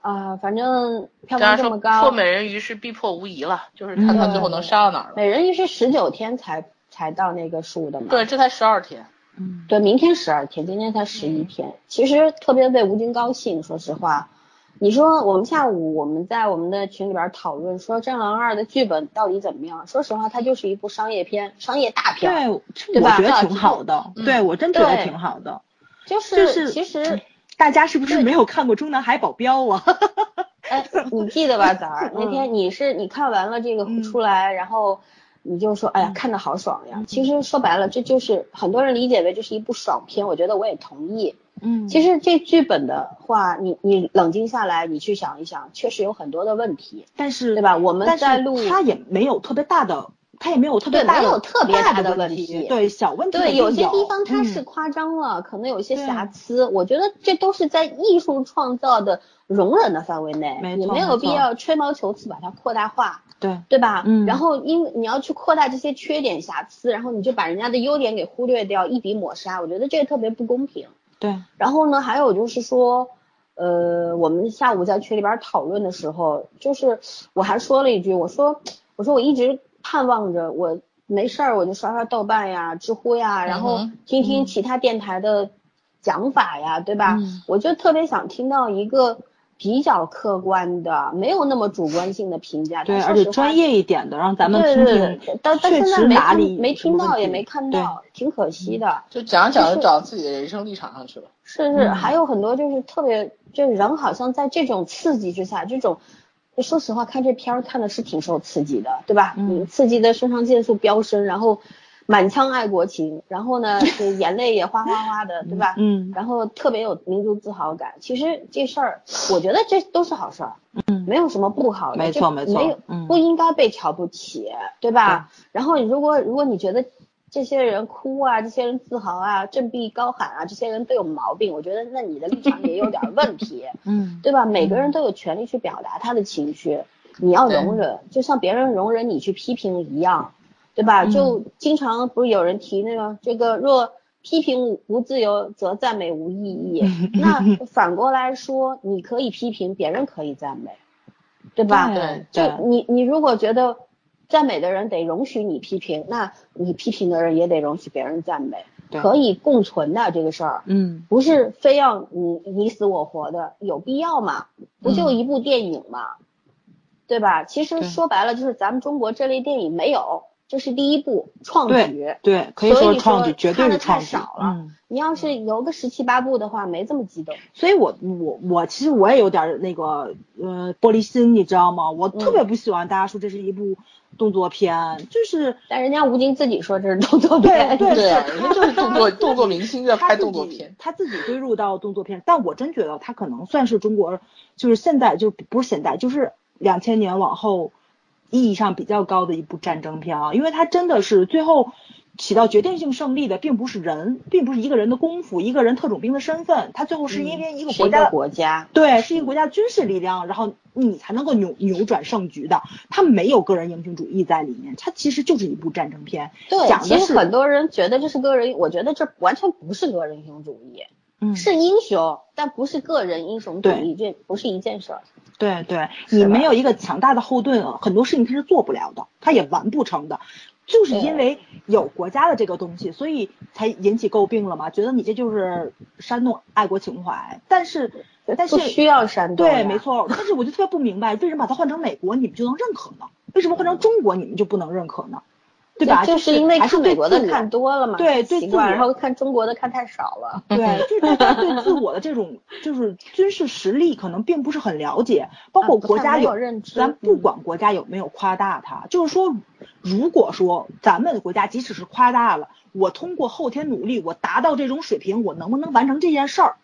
啊，反正票房这么高，
破美人鱼是必破无疑了，就是看他最后能杀到哪儿了。
美人鱼是十九天才才到那个数的嘛？
对，这才十二天。
嗯，对，明天十二天，今天才十一天。其实特别为吴京高兴，说实话。你说我们下午我们在我们的群里边讨论说《战狼二》的剧本到底怎么样？说实话，它就是一部商业片，商业大片，
对，对吧？我觉得挺好的，对我真觉得挺好的。
就是其实
大家是不是没有看过《中南海保镖》啊？
哎，你记得吧，崽儿？那天你是你看完了这个出来，然后。你就说，哎呀，看的好爽呀！其实说白了，这就是很多人理解为这是一部爽片，我觉得我也同意。
嗯，
其实这剧本的话，你你冷静下来，你去想一想，确实有很多的问题。
但是，
对吧？我们在录，
它也没有特别大的。他也没有特别大
的特别大
的
问题，
对小问题
对有些地方它是夸张了，可能有些瑕疵，我觉得这都是在艺术创造的容忍的范围内，没你没有必要吹毛求疵把它扩大化，
对
对吧？
嗯，
然后因为你要去扩大这些缺点瑕疵，然后你就把人家的优点给忽略掉，一笔抹杀，我觉得这个特别不公平。
对，
然后呢，还有就是说，呃，我们下午在群里边讨论的时候，就是我还说了一句，我说我说我一直。盼望着我没事儿，我就刷刷豆瓣呀、知乎呀，然后听听其他电台的讲法呀，对吧？我就特别想听到一个比较客观的、没有那么主观性的评价，
对，而且专业一点的，让咱们听听。
但但现在没看，没听到，也没看到，挺可惜的。
就讲讲就找自己的人生立场上去了。
是是，还有很多就是特别，就是人好像在这种刺激之下，这种。说实话，看这片儿看的是挺受刺激的，对吧？嗯。刺激的肾上腺素飙升，然后满腔爱国情，然后呢，眼泪也哗哗哗的，对吧？
嗯。
然后特别有民族自豪感。其实这事儿，我觉得这都是好事儿。
嗯。
没有什么不好的。
没错没错。
没有，不应该被瞧不起，对吧？然后如果如果你觉得。这些人哭啊，这些人自豪啊，振臂高喊啊，这些人都有毛病。我觉得那你的立场也有点问题，
嗯，
对吧？每个人都有权利去表达他的情绪，你要容忍，就像别人容忍你去批评一样，对吧？就经常不是有人提那个这个若批评无自由，则赞美无意义。那反过来说，你可以批评，别人可以赞美，对吧？
对，
就你你如果觉得。赞美的人得容许你批评，那你批评的人也得容许别人赞美，可以共存的这个事儿，
嗯，
不是非要你你死我活的，有必要吗？不就一部电影吗？对吧？其实说白了就是咱们中国这类电影没有，这是第一部创举，
对，可以说创举，绝对是创
举。少了，你要是有个十七八部的话，没这么激动。
所以我我我其实我也有点那个呃玻璃心，你知道吗？我特别不喜欢大家说这是一部动作片，就是，
但人家吴京自己说这是动作片，
对
对，人家就是动作动作明星在拍动作片，
他自己归入到动作片，但我真觉得他可能算是中国，就是现在就不是现代，就是两千年往后。意义上比较高的一部战争片啊，因为他真的是最后起到决定性胜利的，并不是人，并不是一个人的功夫，一个人特种兵的身份，他最后是因为一个国家，
国家，
对，是一个国家军事力量，然后你才能够扭扭转胜局的。他没有个人英雄主义在里面，他其实就是一部战争片。
对，其实很多人觉得这是个人，我觉得这完全不是个人英雄主义，
嗯，
是英雄，但不是个人英雄主义，这不是一件事儿。
对对，你没有一个强大的后盾，很多事情他是做不了的，他也完不成的，就是因为有国家的这个东西，所以才引起诟病了嘛，觉得你这就是煽动爱国情怀。但是，但是
不需要煽动。
对，没错。但是我就特别不明白，为什么把它换成美国你们就能认可呢？为什么换成中国你们就不能认可呢？对吧？
就是因为看美国的看多了嘛，
对对，自
然后看中国的看太少了。
对，就是大家对自我的这种就是军事实力可能并不是很了解，包括国家
有认知。
咱不管国家有没有夸大它，就是说，如果说咱们的国家即使是夸大了，我通过后天努力，我达到这种水平，我能不能完成这件事儿？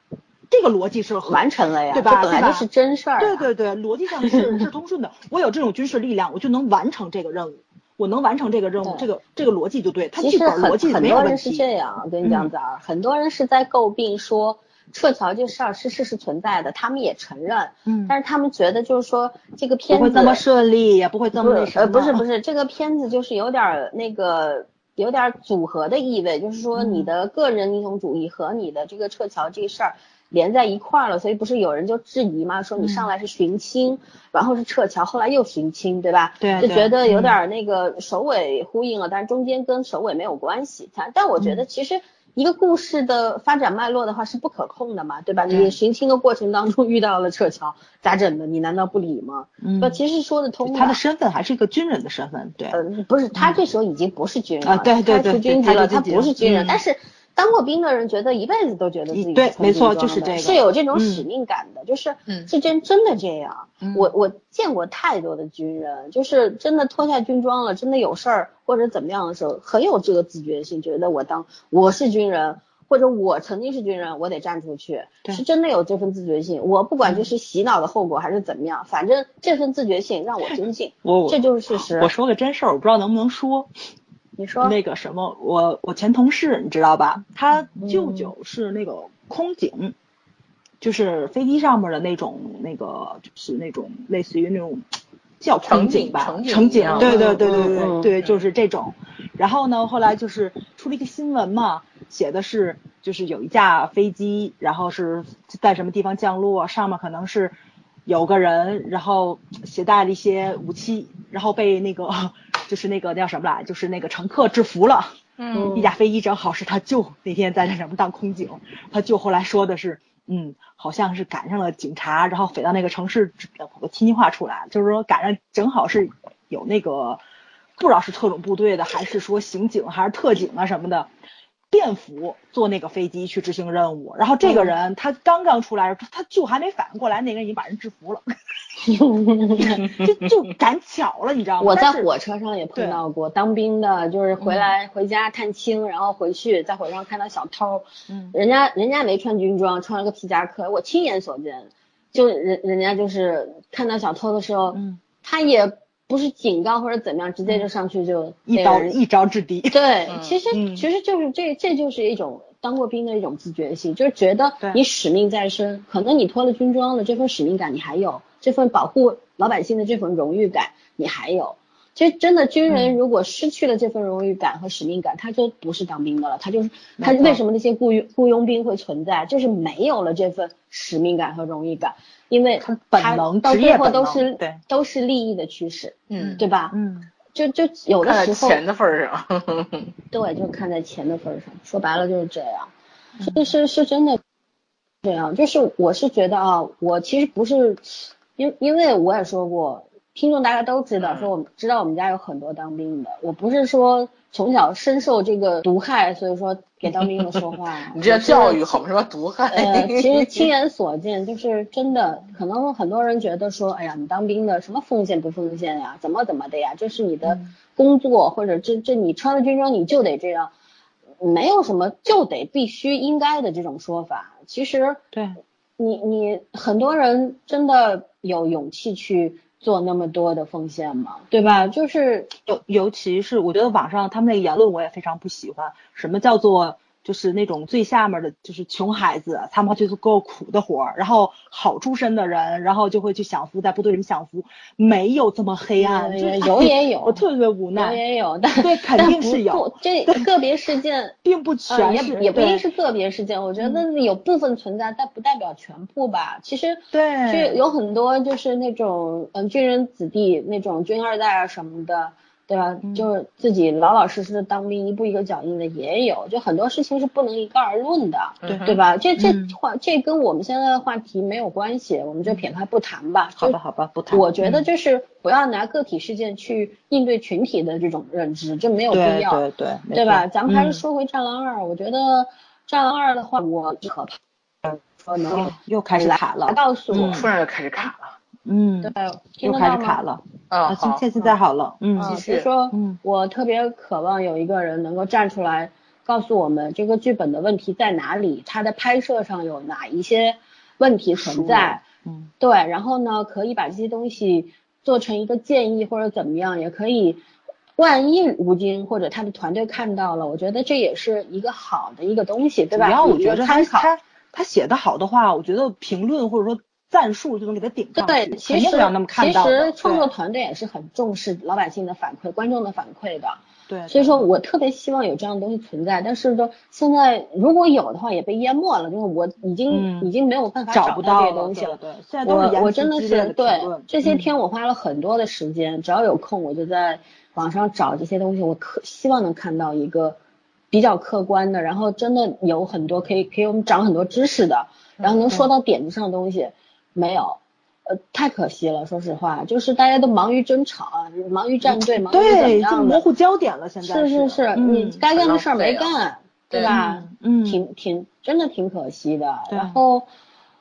这个逻辑是
完成了呀，
对吧？
本来就是真事儿。
对对对，逻辑上是是通顺的。我有这种军事力量，我就能完成这个任务。我能完成这个任务，这个这个逻辑就对。他
其实
很很
多人是这样，我跟你讲，子儿，很多人是在诟病说撤侨这事儿是事实存在的，他们也承认。嗯。但是他们觉得就是说这个片子
不会这么顺利，也不会这么那
什么。呃，不是不是，这个片子就是有点那个有点组合的意味，就是说你的个人英雄主义和你的这个撤侨这事儿。连在一块儿了，所以不是有人就质疑吗？说你上来是寻亲，然后是撤侨，后来又寻亲，对吧？
对，
就觉得有点那个首尾呼应了，但是中间跟首尾没有关系。但但我觉得其实一个故事的发展脉络的话是不可控的嘛，对吧？你寻亲的过程当中遇到了撤侨，咋整的？你难道不理吗？嗯，其实说得通。
他的身份还是一个军人的身份，对。
呃，不是，他这时候已经不是军人了，
对对对，
出军籍了，他不是军人，但是。当过兵的人觉得一辈子都觉得自己
对，没错，就是这个，
是有这种使命感的，就是，是真真的这样。我我见过太多的军人，就是真的脱下军装了，真的有事儿或者怎么样的时候，很有这个自觉性，觉得我当我是军人，或者我曾经是军人，我得站出去，是真的有这份自觉性。我不管就是洗脑的后果还是怎么样，反正这份自觉性让我 尊敬，这就是事实。
我说个真事儿，我不知道能不能说。
你说
那个什么，我我前同事你知道吧？他舅舅是那个空警，就是飞机上面的那种那个，就是那种类似于那种叫空警吧，乘警，对对对对对对，就是这种。然后呢，后来就是出了一个新闻嘛，写的是就是有一架飞机，然后是在什么地方降落，上面可能是有个人，然后携带了一些武器，然后被那个。就是那个叫什么来，就是那个乘客制服了。嗯，一架飞机正好是他舅那天在那什么当空警，他舅后来说的是，嗯，好像是赶上了警察，然后飞到那个城市，我天津话出来，就是说赶上正好是有那个不知道是特种部队的，还是说刑警，还是特警啊什么的。便服坐那个飞机去执行任务，然后这个人他刚刚出来，他就还没反应过来，那个人已经把人制服了，就就赶巧了，你知道吗？
我在火车上也碰到过当兵的，就是回来回家探亲，然后回去在火车上看到小偷，嗯，人家人家没穿军装，穿了个皮夹克，我亲眼所见，就人人家就是看到小偷的时候，嗯，他也。不是警告或者怎么样，直接就上去就
一刀一招制敌。
对，其实其实就是这这就是一种当过兵的一种自觉性，就是觉得你使命在身，可能你脱了军装了，这份使命感你还有，这份保护老百姓的这份荣誉感你还有。其实真的军人如果失去了这份荣誉感和使命感，他就不是当兵的了，他就是他为什么那些雇佣雇佣兵会存在，就是没有了这份使命感和荣誉感。因为他
本能
到最后都
是
对都是利益的驱使，
嗯，
对吧？
嗯，
就就有的时候
钱的份上，
对，就看在钱的份上。说白了就是这样，是是是真的这样。就是我是觉得啊，我其实不是，因因为我也说过，听众大家都知道，说我们知道我们家有很多当兵的，我不是说从小深受这个毒害，所以说给当兵的说话。
你这教育好什么毒害？
呃，其实亲眼所见，就是真的，可能很多人觉得说，哎呀，你当兵的什么奉献不奉献呀？怎么怎么的呀？这是你的工作，或者这这你穿了军装你就得这样。没有什么就得必须应该的这种说法，其实
对，
你你很多人真的有勇气去做那么多的奉献嘛？对吧？就是
尤尤其是我觉得网上他们那个言论我也非常不喜欢，什么叫做？就是那种最下面的，就是穷孩子，他们去做苦的活儿，然后好出身的人，然后就会去享福，在部队里面享福，没有这么黑暗，
有也有，
我特别无奈，
有也有，但
对 肯定是有，
这个别事件
并不全是，
也不一定是个别事件，我觉得有部分存在，但不代表全部吧。其实
对，
就有很多就是那种嗯军人子弟，那种军二代啊什么的。对吧？就是自己老老实实的当兵，一步一个脚印的也有，就很多事情是不能一概而论的，对对吧？这这话这跟我们现在的话题没有关系，我们就撇开不谈吧。
好吧，好吧，不谈。
我觉得就是不要拿个体事件去应对群体的这种认知，这没有必要，
对对
对，对吧？咱们还是说回《战狼二》，我觉得《战狼二》的话，我可怕，说能
又开始卡了，
告诉我，
突然又开始卡了。
嗯，
对，
又开始卡了。
啊，
现现现在好了。嗯，
继续
说。嗯，我特别渴望有一个人能够站出来，告诉我们这个剧本的问题在哪里，它的拍摄上有哪一些问题存在。
嗯，
对，然后呢，可以把这些东西做成一个建议或者怎么样，也可以。万一吴京或者他的团队看到了，我觉得这也是一个好的一个东西，对吧？
主要我觉得他他他写的好的话，我觉得评论或者说。战术就能给他顶上
对，其实其实创作团队也是很重视老百姓的反馈、观众的反馈的。
对，
所以说我特别希望有这样的东西存在，但是说现在如果有的话也被淹没了，就是我已经已经没有办法
找不
到这些东西了。
对，现在都是
我我真的是对这些天我花了很多的时
间，
只要有空我就在网上找这些东西，我可希望能看到一个比较客观的，然后真的有很多可以给我们长很多知识的，然后能说到点子上的东西。没有，呃，太可惜了。说实话，就是大家都忙于争吵，忙于站队，忙于怎么样
的，模糊焦点了。现在
是是是，你该干的事儿没干，
对
吧？嗯，挺挺真的挺可惜的。然后，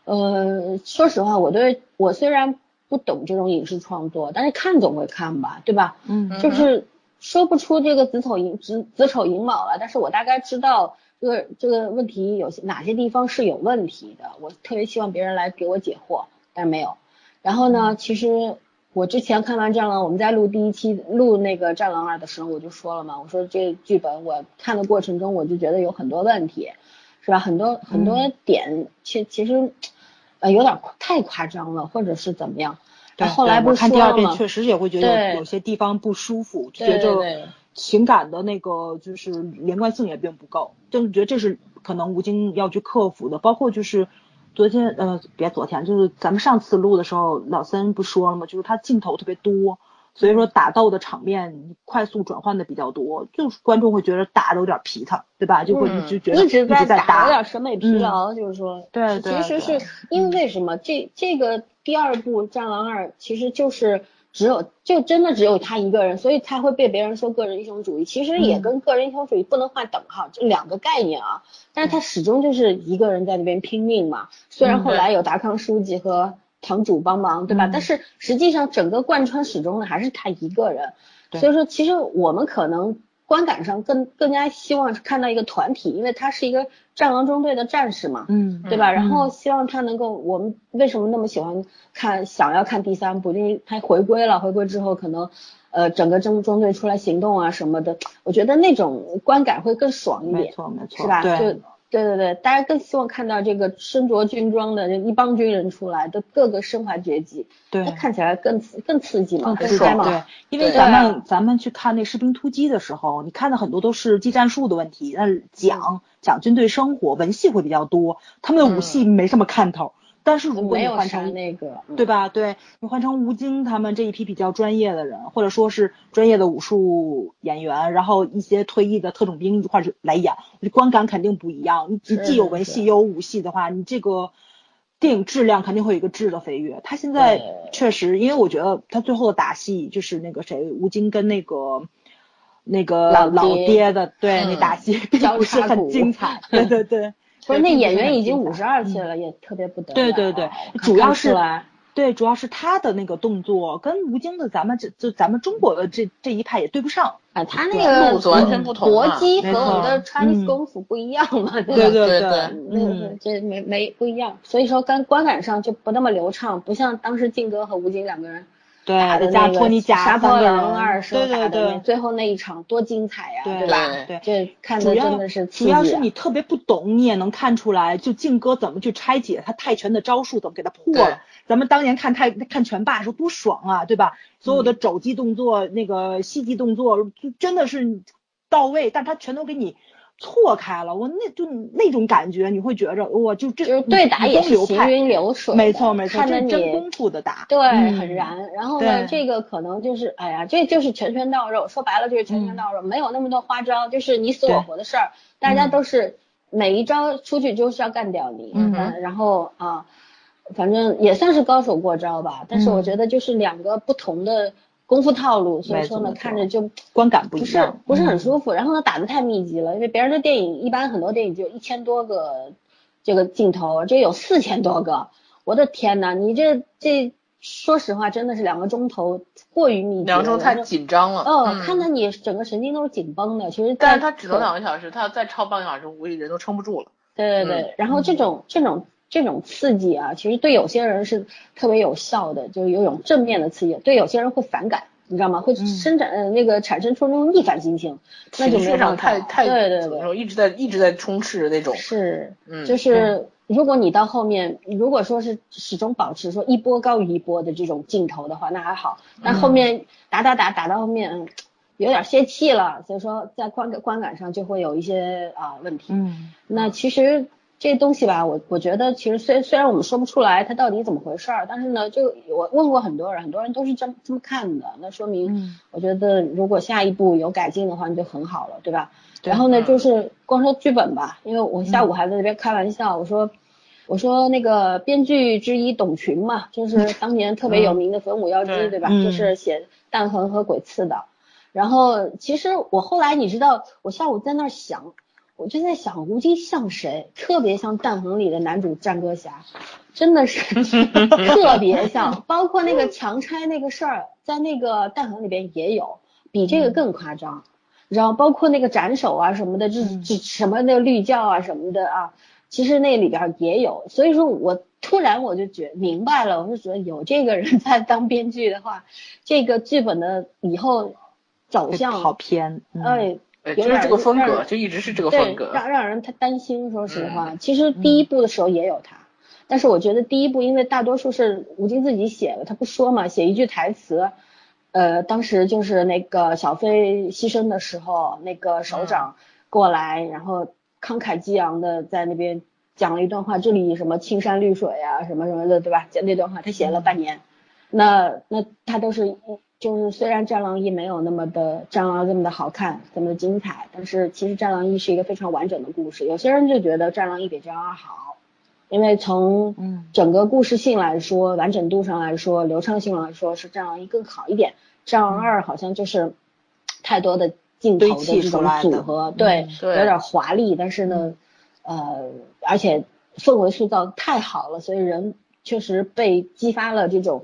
呃，说实话，我对我虽然不懂这种影视创作，但是看总会看吧，对吧？
嗯，
就是说不出这个子丑寅子子丑寅卯了，但是我大概知道。这个这个问题有些哪些地方是有问题的？我特别希望别人来给我解惑，但是没有。然后呢，其实我之前看完《战狼》，我们在录第一期录那个《战狼二》的时候，我就说了嘛，我说这剧本我看的过程中，我就觉得有很多问题，是吧？很多很多点，其其实呃有点太夸张了，或者是怎么样。
对。
后来不
看第二遍，确实也会觉得有些地方不舒服，觉
得。
情感的那个就是连贯性也并不够，就是觉得这是可能吴京要去克服的。包括就是昨天呃别昨天，就是咱们上次录的时候，老三不说了吗？就是他镜头特别多，所以说打斗的场面快速转换的比较多，就是观众会觉得打的有点皮他，对吧？就会就觉得一
直
在
打，有点审美疲劳，就是说，
对
对，其实是因为为什么这这个第二部《战狼二》其实就是。只有就真的只有他一个人，所以才会被别人说个人英雄主义。其实也跟个人英雄主义不能画等号，这两个概念啊。但是他始终就是一个人在那边拼命嘛。虽然后来有达康书记和堂主帮忙，对吧？但是实际上整个贯穿始终的还是他一个人。所以说，其实我们可能。观感上更更加希望看到一个团体，因为他是一个战狼中队的战士嘛，
嗯，
对吧？然后希望他能够，我们为什么那么喜欢看，想要看第三部？因为他回归了，回归之后可能，呃，整个中中队出来行动啊什么的，我觉得那种观感会更爽一点，
没错没错，
是吧？就。对对对，大家更希望看到这个身着军装的一帮军人出来，都各个身怀绝技，
对，
看起来更更刺激嘛，
更
爽
嘛。对，因为咱们咱们去看那士兵突击的时候，你看的很多都是技战术的问题，那讲讲军队生活，文戏会比较多，他们的武戏没什么看头。但是如果你换成
那个，
对吧？对你换成吴京他们这一批比较专业的人，或者说是专业的武术演员，然后一些退役的特种兵一块儿来演，观感肯定不一样。你既有文戏又有武戏的话，你这个电影质量肯定会有一个质的飞跃。他现在确实，因为我觉得他最后的打戏就是那个谁，吴京跟那个那个老爹的，对，那打戏 并不是很精彩。对对对，
不是那演员已经五十二岁了，也特别不得。
对对对，主要是。对，主要是他的那个动作跟吴京的咱们这就咱们中国的这这一派也对不上
啊，他那个
完全不同，
搏击和我们的 Chinese 功夫不一样嘛，
对对
对
对，
嗯，这没没不一样，所以说跟观感上就不那么流畅，不像当时靖哥和吴京两个人。
对，
加
托尼贾
杀破狼二
手打的
最后那一场多精彩呀，
对
吧？
对，
这看的真的是
主要是你特别不懂，你也能看出来，就靖哥怎么去拆解他泰拳的招数，怎么给他破了。咱们当年看泰看拳霸的时候多爽啊，对吧？所有的肘击动作、那个膝击动作，就真的是到位，但他全都给你。错开了，我那就那种感觉，你会觉着我就这
就是对打也是行云流水，
没错没错，
看着
你真功夫的打，
对，很燃。然后呢，这个可能就是，哎呀，这就是拳拳到肉，说白了就是拳拳到肉，没有那么多花招，就是你死我活的事儿，大家都是每一招出去就是要干掉你，嗯，然后啊，反正也算是高手过招吧。但是我觉得就是两个不同的。功夫套路，所以说呢，看着就
观感不
一样，不是不是很舒服。然后呢，打的太密集了，因为别人的电影一般很多电影就一千多个这个镜头，这有四千多个，我的天呐，你这这说实话真的是两个钟头过于密集，
两个钟头太紧张了。
嗯，看得你整个神经都是紧绷的。其实，
但是他只能两个小时，他要再超半个小时，估计人都撑不住了。
对对对，然后这种这种。这种刺激啊，其实对有些人是特别有效的，就是有种正面的刺激；对有些人会反感，你知道吗？会生产那个产生出那种逆反心情，那就没有办
法。太太
对对对，
一直在一直在充斥那种。
是，嗯就是如果你到后面，如果说是始终保持说一波高于一波的这种镜头的话，那还好。但后面打打打打到后面，有点泄气了，所以说在观观感上就会有一些啊问题。
嗯，
那其实。这东西吧，我我觉得其实虽虽然我们说不出来它到底怎么回事儿，但是呢，就我问过很多人，很多人都是这么这么看的，那说明我觉得如果下一步有改进的话，那就很好了，对吧？然后呢，就是光说剧本吧，因为我下午还在那边开玩笑，我说我说那个编剧之一董群嘛，就是 当年特别有名的《粉舞妖姬》，对吧？就是写《弹痕》和《鬼刺》的。然后其实我后来你知道，我下午在那儿想。我就在想，吴京像谁？特别像《弹痕》里的男主战歌侠，真的是 特别像。包括那个强拆那个事儿，在那个《弹痕》里边也有，比这个更夸张。然后包括那个斩首啊什么的，这这什么那个绿教啊什么的啊，其实那里边也有。所以说我突然我就觉明白了，我就觉得有这个人在当编剧的话，这个剧本的以后走向
好偏，
哎。
就是这个风格，就一直是这个风格，
让让人他担心。说实话，其实第一部的时候也有他，但是我觉得第一部因为大多数是吴京自己写的，他不说嘛，写一句台词，呃，当时就是那个小飞牺牲的时候，那个首长过来，然后慷慨激昂的在那边讲了一段话，这里什么青山绿水啊，什么什么的，对吧？讲那段话，他写了半年，那那他都是。就是虽然《战狼一》没有那么的《战狼》这么的好看，这么的精彩，但是其实《战狼一》是一个非常完整的故事。有些人就觉得《战狼一》比《战狼二》好，因为从整个故事性来说、完整度上来说、流畅性来说，是《战狼一》更好一点。《战狼二》好像就是太多的镜头的这种组合，对，有点华丽，但是呢，呃，而且氛围塑造太好了，所以人确实被激发了这种。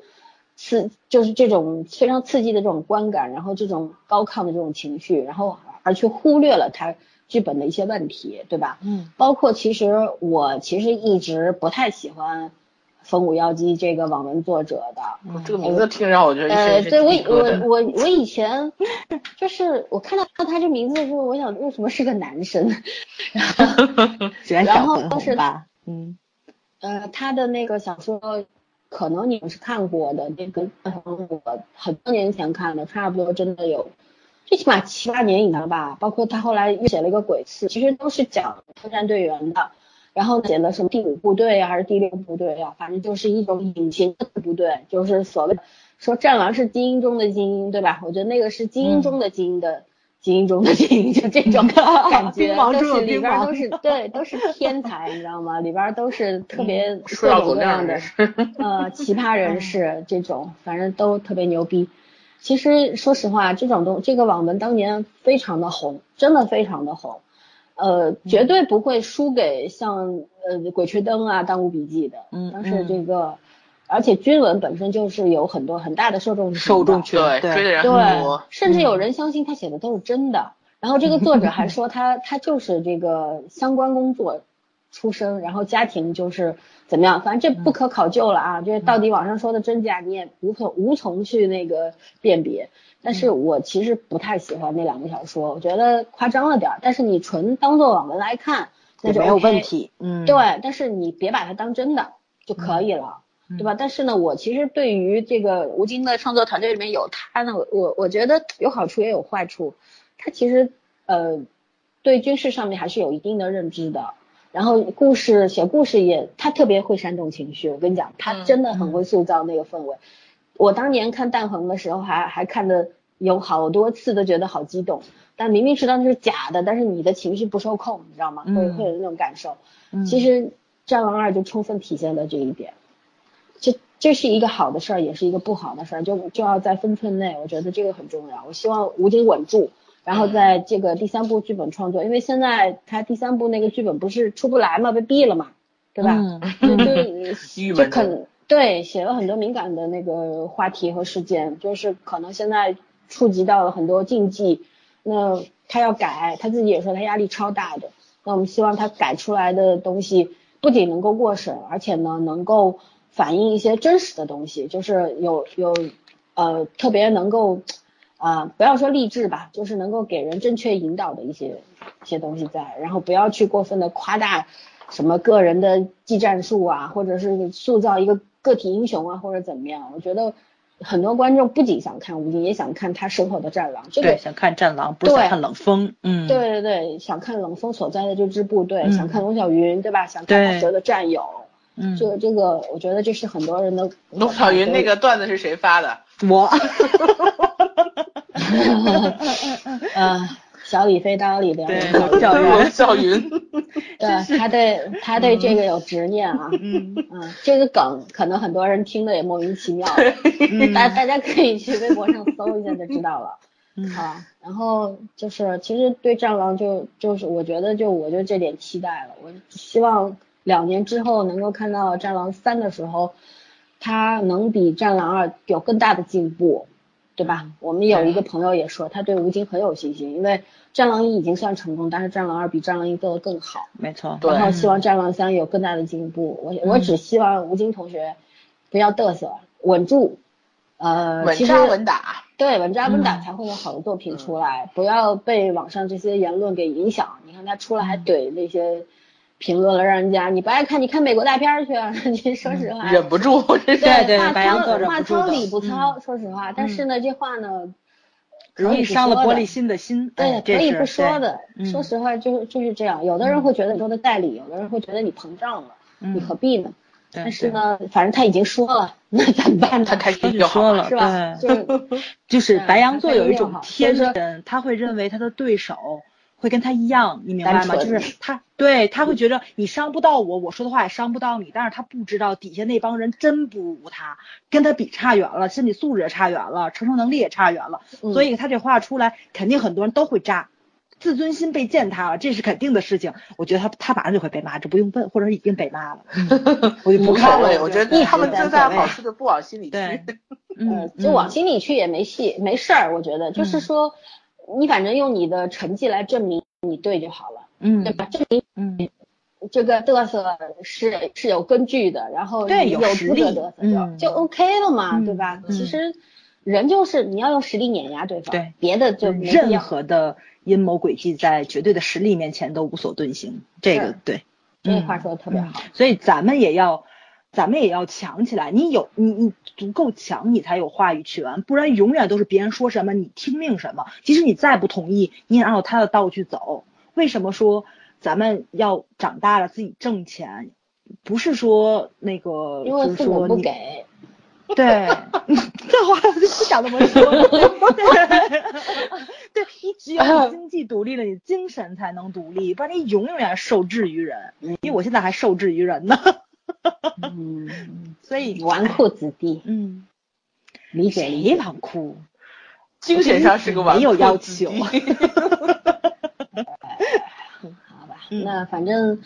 刺就是这种非常刺激的这种观感，然后这种高亢的这种情绪，然后而去忽略了他剧本的一些问题，对吧？
嗯。
包括其实我其实一直不太喜欢《风舞妖姬》这个网文作者的。
这个名字听着我觉得
呃，对我我我我以前就是我看到他这名字的时候，我想为什么是个男生？然后 都是
吧？嗯。
呃，他的那个小说。可能你们是看过的那个，我很多年前看的，差不多真的有最起码七八年以上吧。包括他后来又写了一个鬼刺，其实都是讲特战队员的。然后写的什么第五部队啊，还是第六部队啊，反正就是一种隐形的部队，就是所谓说战狼是精英中的精英，对吧？我觉得那个是精英中的精英的精英中的精英，就这种感觉，都
是
里边都是对，都是天才，你知道吗？里边都是特别各种各样的呃奇葩人士，这种反正都特别牛逼。其实说实话，这种东这个网文当年非常的红，真的非常的红，呃，绝对不会输给像呃《鬼吹灯》啊《当务笔记》的。嗯，但是这个，而且军文本身就是有很多很大的受众，
受众群
对追的人多，
甚至有人相信他写的都是真的。然后这个作者还 说他他就是这个相关工作出身，然后家庭就是。怎么样？反正这不可考究了啊！就是到底网上说的真假，你也无从无从去那个辨别。但是我其实不太喜欢那两个小说，我觉得夸张了点儿。但是你纯当做网文来看，那就
没有问题。嗯，
对。但是你别把它当真的就可以了，对吧？但是呢，我其实对于这个吴京的创作团队里面有他呢，我我觉得有好处也有坏处。他其实呃对军事上面还是有一定的认知的。然后故事写故事也，他特别会煽动情绪。我跟你讲，他真的很会塑造那个氛围。我当年看《弹痕》的时候，还还看的有好多次都觉得好激动。但明明知道那是假的，但是你的情绪不受控，你知道吗？会会有那种感受。其实《战狼二》就充分体现了这一点。这这是一个好的事儿，也是一个不好的事儿，就就要在分寸内。我觉得这个很重要。我希望吴京稳住。然后在这个第三部剧本创作，因为现在他第三部那个剧本不是出不来嘛，被毙了嘛，对吧？就就 就可对写了很多敏感的那个话题和事件，就是可能现在触及到了很多禁忌，那他要改，他自己也说他压力超大的。那我们希望他改出来的东西不仅能够过审，而且呢能够反映一些真实的东西，就是有有呃特别能够。啊，不要说励志吧，就是能够给人正确引导的一些一些东西在，然后不要去过分的夸大什么个人的技战术啊，或者是塑造一个个体英雄啊，或者怎么样。我觉得很多观众不仅想看吴京，也想看他身后的战狼。
对，想看战狼，不是想看冷锋。嗯，
对对对，想看冷锋所在的这支部队，想看龙小云，对吧？想看他的战友。嗯，就这个，我觉得这是很多人的。
龙小云那个段子是谁发的？
我。
嗯，小李飞刀里边
小云，小云，
对，他对他对这个有执念啊，嗯。嗯，这个梗可能很多人听的也莫名其妙，大大家可以去微博上搜一下就知道了，啊，然后就是其实对战狼就就是我觉得就我就这点期待了，我希望两年之后能够看到战狼三的时候，他能比战狼二有更大的进步。对吧？我们有一个朋友也说，他对吴京很有信心，因为《战狼一》已经算成功，但是《战狼二》比《战狼一》做的更好。
没错。
然后希望《战狼三》有更大的进步。我我只希望吴京同学不要嘚瑟，稳住。呃，
稳扎稳打。
对，稳扎稳打才会有好的作品出来，不要被网上这些言论给影响。你看他出来还怼那些。评论了，让人家你不爱看，你看美国大片去啊！你说实话，
忍不住，
对
对，
话
糙
话糙理不糙，说实话。但是呢，这话呢，
容易伤了玻璃心的心。
对，可以不说的。说实话，就就是这样。有的人会觉得你说的代理，有的人会觉得你膨胀了，你何必呢？但是呢，反正他已经说了，那怎么办？
他开心
就
说
了，
是吧？就
就是白羊座有一种天真，他会认为他的对手。会跟他一样，你明白吗？就是他，对他会觉得你伤不到我，我说的话也伤不到你，但是他不知道底下那帮人真不如他，跟他比差远了，身体素质也差远了，承受能力也差远了，所以他这话出来，肯定很多人都会炸，自尊心被践踏了，这是肯定的事情。我觉得他他马上就会被骂，这不用问，或者是已经被骂了。我就不看了。
我觉得他们就在好事的不往心里去。
嗯，就往心里去也没戏，没事儿。我觉得就是说。你反正用你的成绩来证明你对就好了，嗯，对吧？证明嗯这个嘚瑟是是有根据的，然后
对
有
实力
嘚瑟就就 OK 了嘛，对吧？其实人就是你要用实力碾压对方，
对，
别的就
任何的阴谋诡计在绝对的实力面前都无所遁形，这个对，
这话说的特别好，
所以咱们也要。咱们也要强起来，你有你你足够强，你才有话语权，不然永远都是别人说什么你听命什么。即使你再不同意，你也按照他的道去走。为什么说咱们要长大了自己挣钱？不是说那个，
因为
父母
不给。
对，这话我就不想那么说。对对你只有经济独立了，你精神才能独立，不然你永远受制于人。因为我现在还受制于人呢。
嗯，
所以
纨绔子弟，
嗯，
理解
谁纨绔？
精神上是个纨绔
没有要求。
好吧，那反正。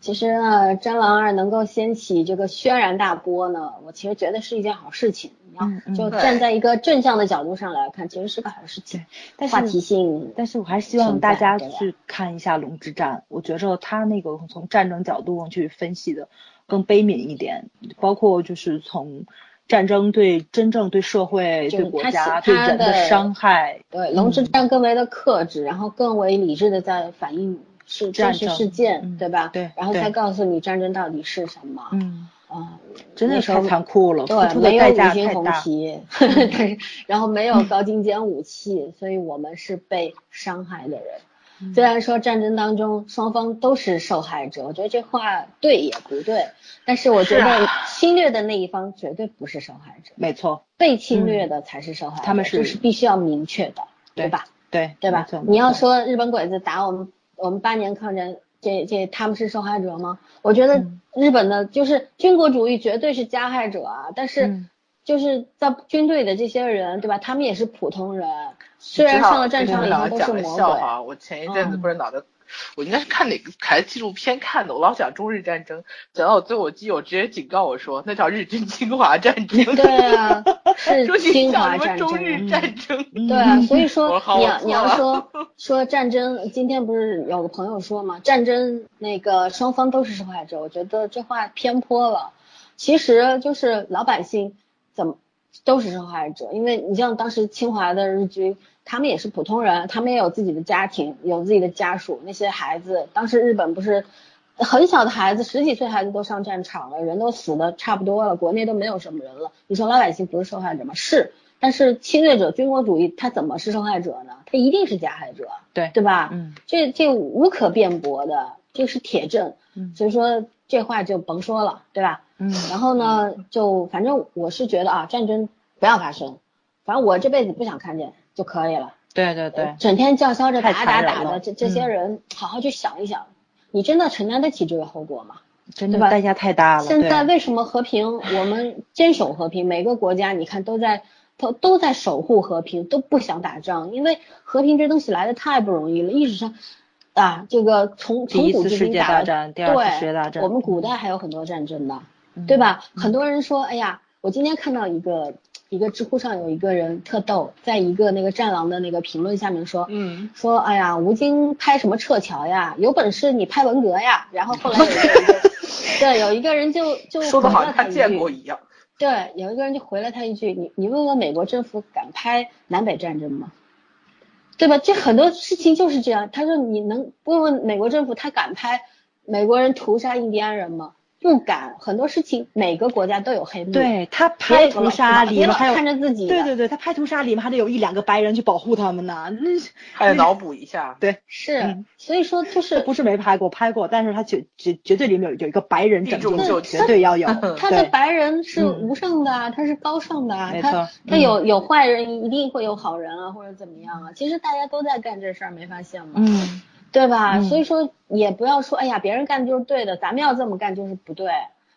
其实呢，《战狼二》能够掀起这个轩然大波呢，我其实觉得是一件好事情。
嗯
就站在一个正向的角度上来看，其实是个好事情。
但
是话题性，
但是我还是希望大家去看一下《龙之战》，我觉着他那个从战争角度去分析的更悲悯一点，包括就是从战争对真正对社会、对国家、对人的伤害。
对《龙之战》更为的克制，然后更为理智的在反映。是真实事件，对吧？
对，
然后才告诉你战争到底是什么。
嗯
啊，
真的太残酷了，
对，没有五星红旗，然后没有高精尖武器，所以我们是被伤害的人。虽然说战争当中双方都是受害者，我觉得这话对也不对，但是我觉得侵略的那一方绝对不是受害者，
没错，
被侵略的才是受害者，
他们
是是必须要明确的，对吧？
对，
对吧？你要说日本鬼子打我们。我们八年抗战，这这他们是受害者吗？我觉得日本的就是军国主义绝对是加害者啊！但是就是在军队的这些人，对吧？他们也是普通人，虽然上了战场以后都是魔鬼。
我前一阵子不是脑袋。我应该是看哪个台纪录片看的，我老讲中日战争，讲到我最后，我基友直接警告我说，那叫日军侵华战争。
对啊，是 侵华战
争。中日战争。
对啊，所以 说你要你要说 说战争，今天不是有个朋友说嘛，战争那个双方都是受害者，我觉得这话偏颇了。其实就是老百姓怎么都是受害者，因为你像当时清华的日军。他们也是普通人，他们也有自己的家庭，有自己的家属。那些孩子，当时日本不是很小的孩子，十几岁孩子都上战场了，人都死的差不多了，国内都没有什么人了。你说老百姓不是受害者吗？是，但是侵略者、军国主义他怎么是受害者呢？他一定是加害者，
对
对吧？
嗯，
这这无可辩驳的，这是铁证。
嗯，
所以说这话就甭说了，对吧？
嗯，
然后呢，就反正我是觉得啊，战争不要发生，反正我这辈子不想看见。就可以了。
对对对，
整天叫嚣着打打打的这这些人，好好去想一想，你真的承担得起这个后果吗？
真的代价太大了。
现在为什么和平？我们坚守和平，每个国家你看都在都都在守护和平，都不想打仗，因为和平这东西来的太不容易了。历史上啊，这个从从古至今打
了，对，
我们古代还有很多战争的，对吧？很多人说，哎呀，我今天看到一个。一个知乎上有一个人特逗，在一个那个战狼的那个评论下面说，
嗯，
说哎呀，吴京拍什么撤侨呀？有本事你拍文革呀！然后后来有一个人就，对，有一个人就就
说的好像他见过一样。
对，有一个人就回了他一句，你你问问美国政府敢拍南北战争吗？对吧？这很多事情就是这样。他说你能问问美国政府，他敢拍美国人屠杀印第安人吗？不敢，很多事情每个国家都有黑幕。
对他拍屠杀里面还有
看着自己。
对对对，他拍屠杀里面还得有一两个白人去保护他们呢，那
还得脑补一下。
对，
是，所以说就是
不是没拍过，拍过，但是他绝绝绝对里面有有一个白人拯救，
绝
对要有。
他的白人是无上的啊，他是高尚的啊，他他有有坏人，一定会有好人啊，或者怎么样啊？其实大家都在干这事儿，没发现吗？
嗯。
对吧？所以说也不要说，哎呀，别人干的就是对的，咱们要这么干就是不对。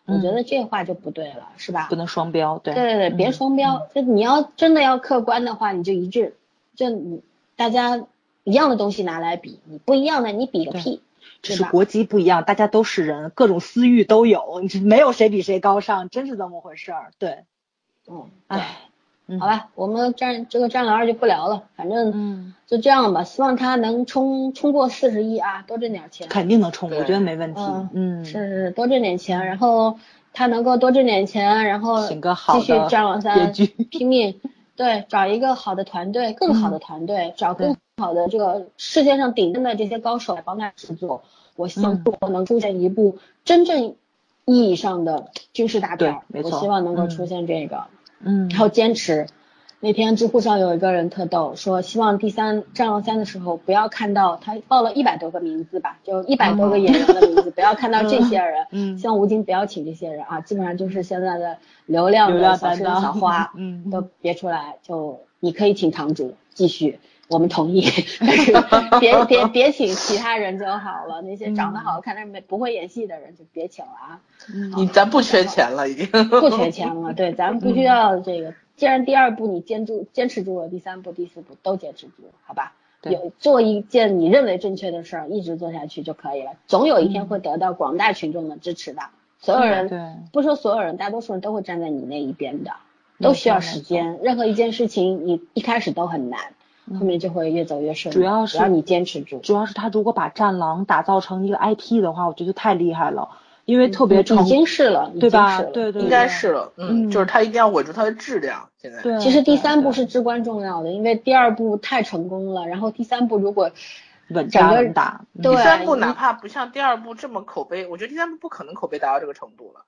我觉得这话就不对了，是吧？
不能双标，对。
对对对，别双标。就你要真的要客观的话，你就一致，就你大家一样的东西拿来比，你不一样的你比个屁。
只是国籍不一样，大家都是人，各种私欲都有，没有谁比谁高尚，真是这么回事儿。对。
嗯。
唉。
好吧，我们战这个战狼二就不聊了，反
正
就这样吧。希望他能冲冲过四十亿啊，多挣点钱。
肯定能冲，我觉得没问题。
嗯，是是多挣点钱，然后他能够多挣点钱，然后继续战狼三拼命，对，找一个好的团队，更好的团队，找更好的这个世界上顶尖的这些高手来帮他制作。我希望中国能出现一部真正意义上的军事大片，我希望能够出现这个。
嗯，
然后坚持。那天知乎上有一个人特逗，说希望第三战狼三的时候不要看到他报了一百多个名字吧，就一百多个演员的名字，不要看到这些人。
嗯，
希望吴京不要请这些人啊，基本上就是现在的流量的小生小花，嗯，都别出来，就你可以请堂主继续。我们同意，但是别别别请其他人就好了。那些长得好看但是没不会演戏的人就别请了啊。
你咱不缺钱了，已经
不缺钱了。对，咱们不需要这个。既然第二部你坚住坚持住了，第三部、第四部都坚持住，好吧？有做一件你认为正确的事儿，一直做下去就可以了。总有一天会得到广大群众的支持的。所有人，
对，
不说所有人，大多数人都会站在你那一边的。都需要时间，任何一件事情你一开始都很难，后面就会越走越顺。
主要是
只要你坚持住。
主要是他如果把战狼打造成一个 IP 的话，我觉得太厉害了，因为特别
已经是了，
对吧？对对，
应该是了。嗯，就是他一定要稳住他的质量。现在，
对，
其实第三部是至关重要的，因为第二部太成功了，然后第三部如果
稳扎稳打，
第三部哪怕不像第二部这么口碑，我觉得第三部不可能口碑达到这个程度了。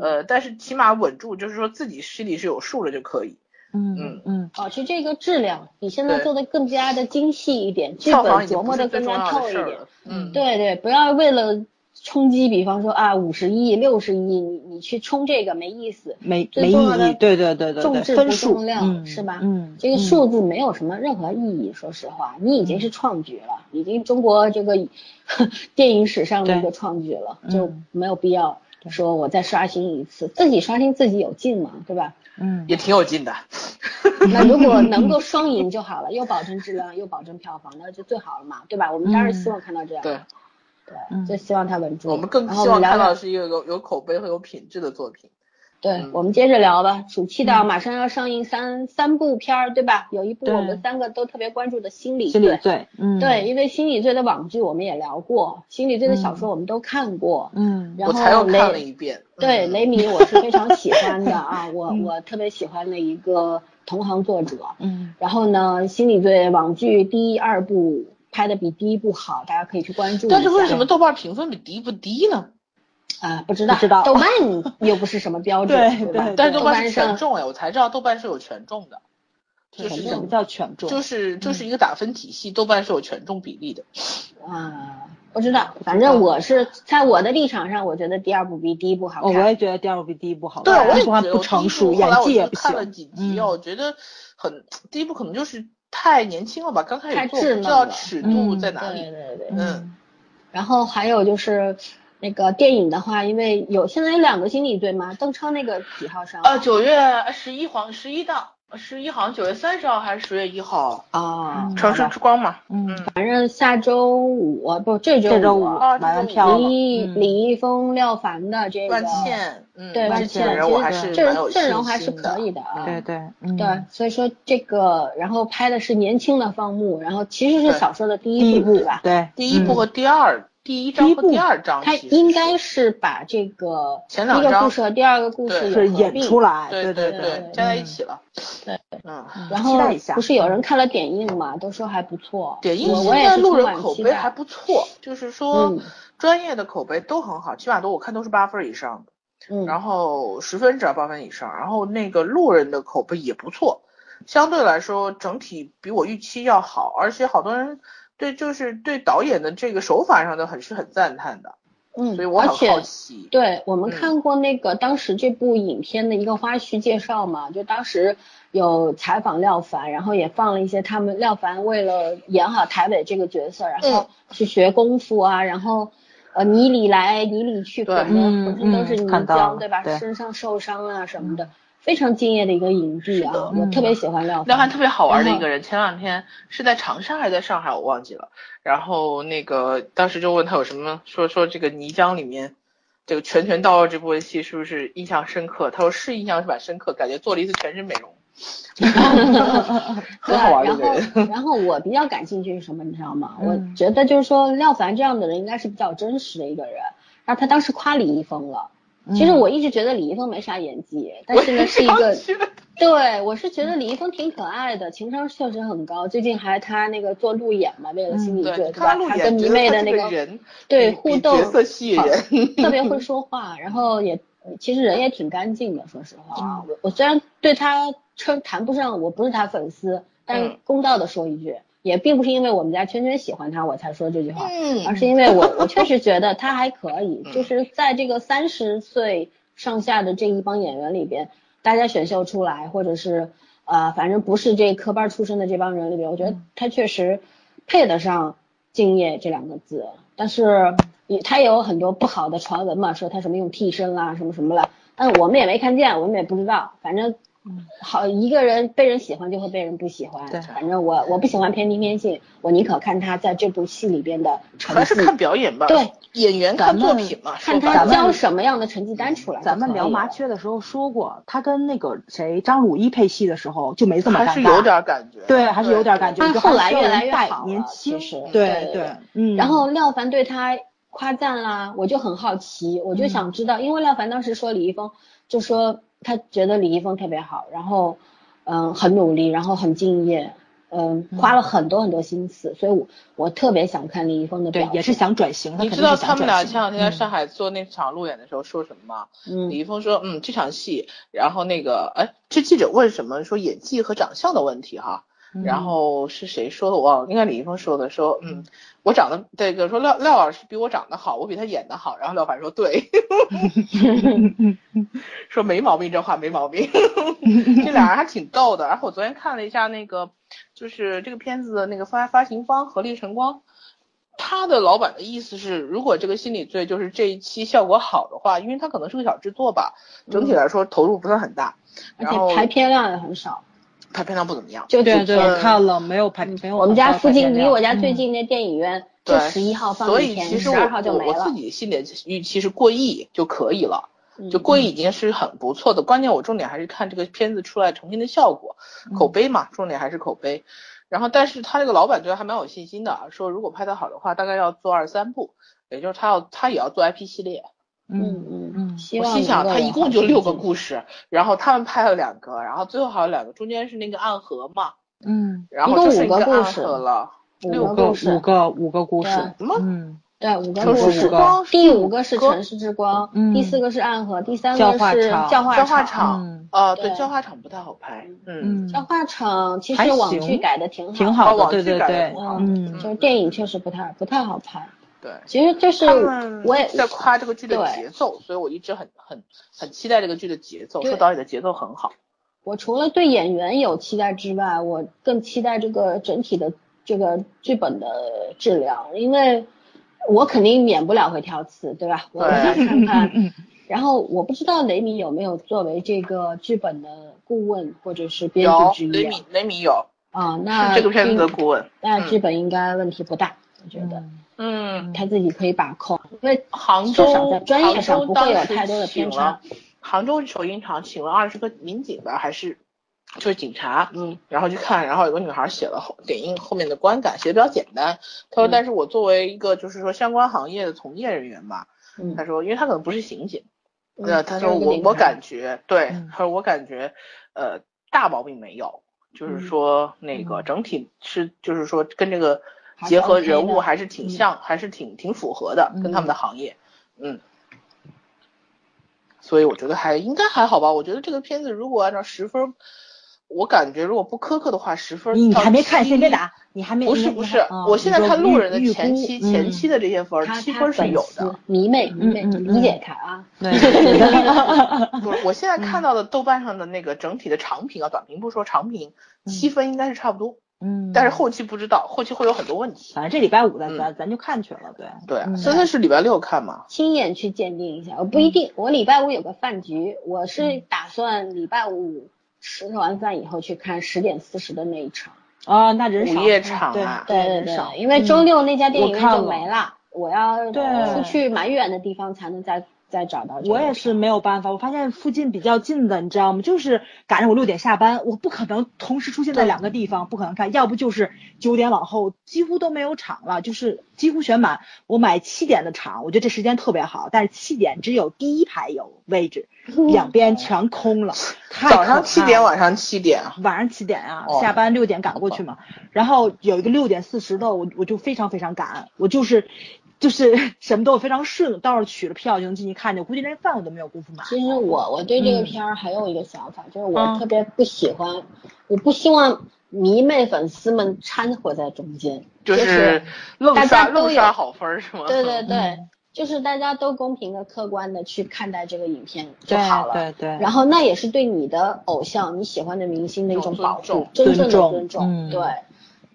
呃，但是起码稳住，就是说自己心里是有数的就可以。
嗯嗯嗯，
保持这个质量，比现在做的更加的精细一点，剧本琢磨的更加透一点。
嗯，
对对，不要为了冲击，比方说啊五十亿、六十亿，你你去冲这个没意思，
没没意义。对对对对，
重质不重量是吧？
嗯，
这个数字没有什么任何意义，说实话，你已经是创举了，已经中国这个 电影史上的一个创举了，就没有必要。说我再刷新一次，自己刷新自己有劲嘛，对吧？
嗯，
也挺有劲的。
那如果能够双赢就好了，又保证质量又保证票房，那就最好了嘛，对吧？我们当然希望看到这样。
对，
对，就希望它稳住。
我们更希望看到是一个有有口碑和有品质的作品。
对，我们接着聊吧。暑期档马上要上映三三部片儿，对吧？有一部我们三个都特别关注的《心理罪》。
心理罪，嗯，
对，因为《心理罪》的网剧我们也聊过，《心理罪》的小说我们都看过，
嗯，
然后
我才又看了一遍。
对，雷米我是非常喜欢的啊，我我特别喜欢的一个同行作者，
嗯，
然后呢，《心理罪》网剧第一、二部拍的比第一部好，大家可以去关注
但是为什么豆瓣评分比第一部低呢？
啊，不知道，
不知道，
豆瓣又不是什么标准，
对对，
但是
豆
瓣是权重哎，我才知道豆瓣是有权重的，
就是什么叫权重？
就是就是一个打分体系，豆瓣是有权重比例的。
啊，不知道，反正我是在我的立场上，我觉得第二部比第一部好看。
我也觉得第二部比第一部好
看，
对，我也
觉
得不成熟，演技也不
行。看了几集，我觉得很第一部可能就是太年轻了吧，刚开始做不知道尺度在哪里。
对对对，
嗯。
然后还有就是。那个电影的话，因为有现在有两个经理对吗，邓超那个几号上？
呃，九月十一黄十一档，十一好像九月三十号还是十月一号
啊？
城市之光嘛，
嗯，反正下周五不这周
五买完票
李李易峰、廖凡的这个
万茜，嗯，
对万茜，其实阵阵容还是可以的啊，
对对
对，所以说这个，然后拍的是年轻的方木，然后其实是小说的第
一
部吧？
对，
第一部和第二。第一章和第二章，
他应该是把这个
前两个
故事和第二个故事
是演出来，
对
对
对，加在一起了。
对，
嗯，
然后不是有人看了点映嘛，都说还不错。
点映现在路人口碑还不错，就是说专业的口碑都很好，起码都我看都是八分以上的。
嗯，
然后十分只要八分以上，然后那个路人的口碑也不错，相对来说整体比我预期要好，而且好多人。对，就是对导演的这个手法上的很是很赞叹的，
嗯，
所以我很好奇。
对我们看过那个当时这部影片的一个花絮介绍嘛，就当时有采访廖凡，然后也放了一些他们廖凡为了演好台北这个角色，然后去学功夫啊，然后呃泥里来泥里去，可能浑身都是泥浆，对吧？身上受伤啊什么的。非常敬业的一个影帝啊，我特别喜欢廖
廖凡，特别好玩的一个人。前两天是在长沙还是在上海，我忘记了。然后那个当时就问他有什么，说说这个泥浆里面这个拳拳到肉这部分戏是不是印象深刻？他说是印象是蛮深刻，感觉做了一次全身美容。很好玩
然后然后我比较感兴趣是什么，你知道吗？我觉得就是说廖凡这样的人应该是比较真实的一个人。然后他当时夸李易峰了。其实我一直觉得李易峰没啥演技，但是呢是一个，对我是觉得李易峰挺可爱的，情商确实很高。最近还他那个做路演嘛，为了心理罪，对吧？他跟迷妹的那个对互动，
角色吸引人，
特别会 说话，然后也其实人也挺干净的。说实话啊，我我虽然对他称谈不上，我不是他粉丝，但公道的说一句。也并不是因为我们家圈圈喜欢他我才说这句话，而是因为我我确实觉得他还可以，就是在这个三十岁上下的这一帮演员里边，大家选秀出来或者是呃，反正不是这科班出身的这帮人里边，我觉得他确实配得上敬业这两个字。但是也他也有很多不好的传闻嘛，说他什么用替身啦，什么什么了，但我们也没看见，我们也不知道，反正。好，一个人被人喜欢就会被人不喜欢。
对，
反正我我不喜欢偏听偏信，我宁可看他在这部戏里边的成绩。
还是看表演吧。
对，
演员看作品嘛，
看他交什么样的成绩单出来。
咱们聊麻雀的时候说过，他跟那个谁张鲁一配戏的时候就没这么
还是有点感觉。
对，还是有点感觉。
他后来越来越好，
年轻。
对
对，嗯。
然后廖凡对他夸赞啦，我就很好奇，我就想知道，因为廖凡当时说李易峰，就说他觉得李易峰特别好，然后。嗯，很努力，然后很敬业，嗯，花了很多很多心思，所以我我特别想看李易峰的
表对，也是想转型。
你知道他们俩前两天在上海做那场路演的时候说什么吗？
嗯，
李易峰说，嗯，这场戏，然后那个，哎，这记者问什么？说演技和长相的问题哈。然后是谁说的？我忘了，应该李易峰说的。说，嗯，我长得这个说廖廖老师比我长得好，我比他演的好。然后廖凡说对，说没毛病，这话没毛病。这俩人还挺逗的。然后我昨天看了一下那个，就是这个片子的那个发发行方合力晨光，他的老板的意思是，如果这个心理罪就是这一期效果好的话，因为他可能是个小制作吧，整体来说投入不算很大，
而且排片量也很少。
排片量不怎么样，
就
对对，我看了没有排，没有。
我们家附近离我家最近那电影院就十一号放一天，十二号就没
了。我自己心里预期是过亿就可以了，就过亿已经是很不错的。关键我重点还是看这个片子出来呈现的效果，口碑嘛，重点还是口碑。然后，但是他这个老板对他还蛮有信心的，说如果拍得好的话，大概要做二三部，也就是他要他也要做 IP 系列。
嗯嗯嗯，
我心想他一共就六个故事，然后他们拍了两个，然后最后还有两个，中间是那个暗河嘛，
嗯，
然后就剩一个
暗河
了，六
个五个五个故事，
什么？
嗯，
对，五个故事，第五个是城市之光，第四个是暗河，第三个是
教
化
场，呃，对，教化场不太好拍，嗯，
教化场其实网剧改的挺好，
挺好
的，
对对对，
嗯，就是电影确实不太不太好拍。
对，
其实就是我也
在夸这个剧的节奏，所以我一直很很很期待这个剧的节奏，说导演的节奏很好。
我除了对演员有期待之外，我更期待这个整体的这个剧本的质量，因为我肯定免不了会挑刺，对吧？我想看看。然后我不知道雷米有没有作为这个剧本的顾问或者是编剧
之一。雷米雷米有
啊，那
这个片子的顾问，
那剧本应该问题不大，我觉得。
嗯，
他自己可以把控，因为
杭州
在专业上不会有太多的偏差。
杭州首映场请了二十个民警吧，还是就是警察？
嗯，
然后去看，然后有个女孩写了后点映后面的观感，写的比较简单。他说，但是我作为一个就是说相关行业的从业人员吧，他说，因为他可能不是刑警，呃，他说我我感觉，对，他说我感觉，呃，大毛病没有，就是说那个整体是就是说跟这个。结合人物还是挺像，还是挺挺符合的，跟他们的行业，嗯，所以我觉得还应该还好吧。我觉得这个片子如果按照十分，我感觉如果不苛刻的话，十分。
你还没看，先别打。你还没。
不是不是，我现在看路人的前期前期的这些分，七分是有的。
迷妹迷妹，理解他啊。
对。
不是，我现在看到的豆瓣上的那个整体的长评啊，短评不说，长评七分应该是差不多。
嗯，
但是后期不知道，后期会有很多问题。
反正这礼拜五咱咱咱就看去了，对
对。森森是礼拜六看嘛？
亲眼去鉴定一下，我不一定。我礼拜五有个饭局，我是打算礼拜五吃完饭以后去看十点四十的那一场。
啊，那人
午夜场啊，
对对对，因为周六那家电影院就没了，我要出去蛮远的地方才能再。再找到
我也是没有办法，我发现附近比较近的，你知道吗？就是赶上我六点下班，我不可能同时出现在两个地方，不可能看。要不就是九点往后几乎都没有场了，就是几乎全满。我买七点的场，我觉得这时间特别好，但是七点只有第一排有位置，两边全空了。
早上七点，晚上七点，
晚上七点啊，下班六点赶过去嘛。然后有一个六点四十的，我我就非常非常赶，我就是。就是 什么都非常顺，到时候取了票就能进去看见。我估计连饭我都没有功夫买。
其实我我对这个片儿还有一个想法，就是我特别不喜欢，我不希望迷妹粉丝们掺和在中间，就是大家都有
好分是吗？
对对对，就是大家都公平的、客观的去看待这个影片就好了。
对对。
然后那也是对你的偶像、你喜欢的明星的一种保护，真正的尊重。对。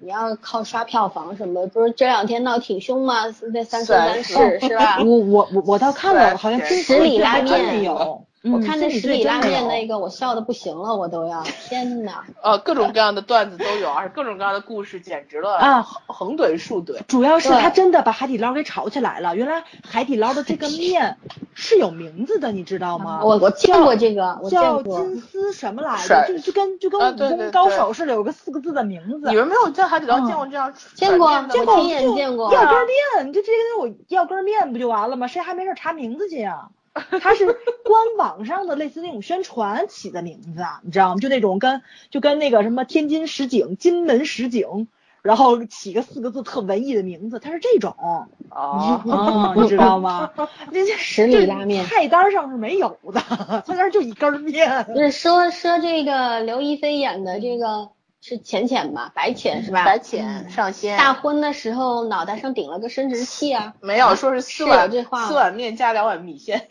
你要靠刷票房什么？不是这两天闹挺凶吗？那三生三世是吧？
我我我我倒看了，好像
十里拉面
有。
我看那十里拉面那个，我笑的不行了，我都要天哪！
呃，各种各样的段子都有，而且各种各样的故事，简直了
啊，
横怼竖怼。
主要是他真的把海底捞给炒起来了。原来海底捞的这个面是有名字的，你知道吗？
我我见过这个，
叫金丝什么来着？就就跟就跟武功高手似的，有个四个字的名字。
你们没有在海底捞见过这样？
见过，
见过，
亲眼见过。
要根面，你就直接跟我要根面不就完了吗？谁还没事查名字去呀？他是官网上的类似那种宣传起的名字，你知道吗？就那种跟就跟那个什么天津实景、金门实景，然后起个四个字特文艺的名字，它是这种
哦，
你知道吗？
这 十里拉面
菜单上是没有的，菜单就一根面。
不是说说这个刘亦菲演的这个。是浅浅吧，白浅是吧？
白浅上仙。
大婚的时候脑袋上顶了个生殖器啊？
没有，说是四碗四碗面加两碗米线。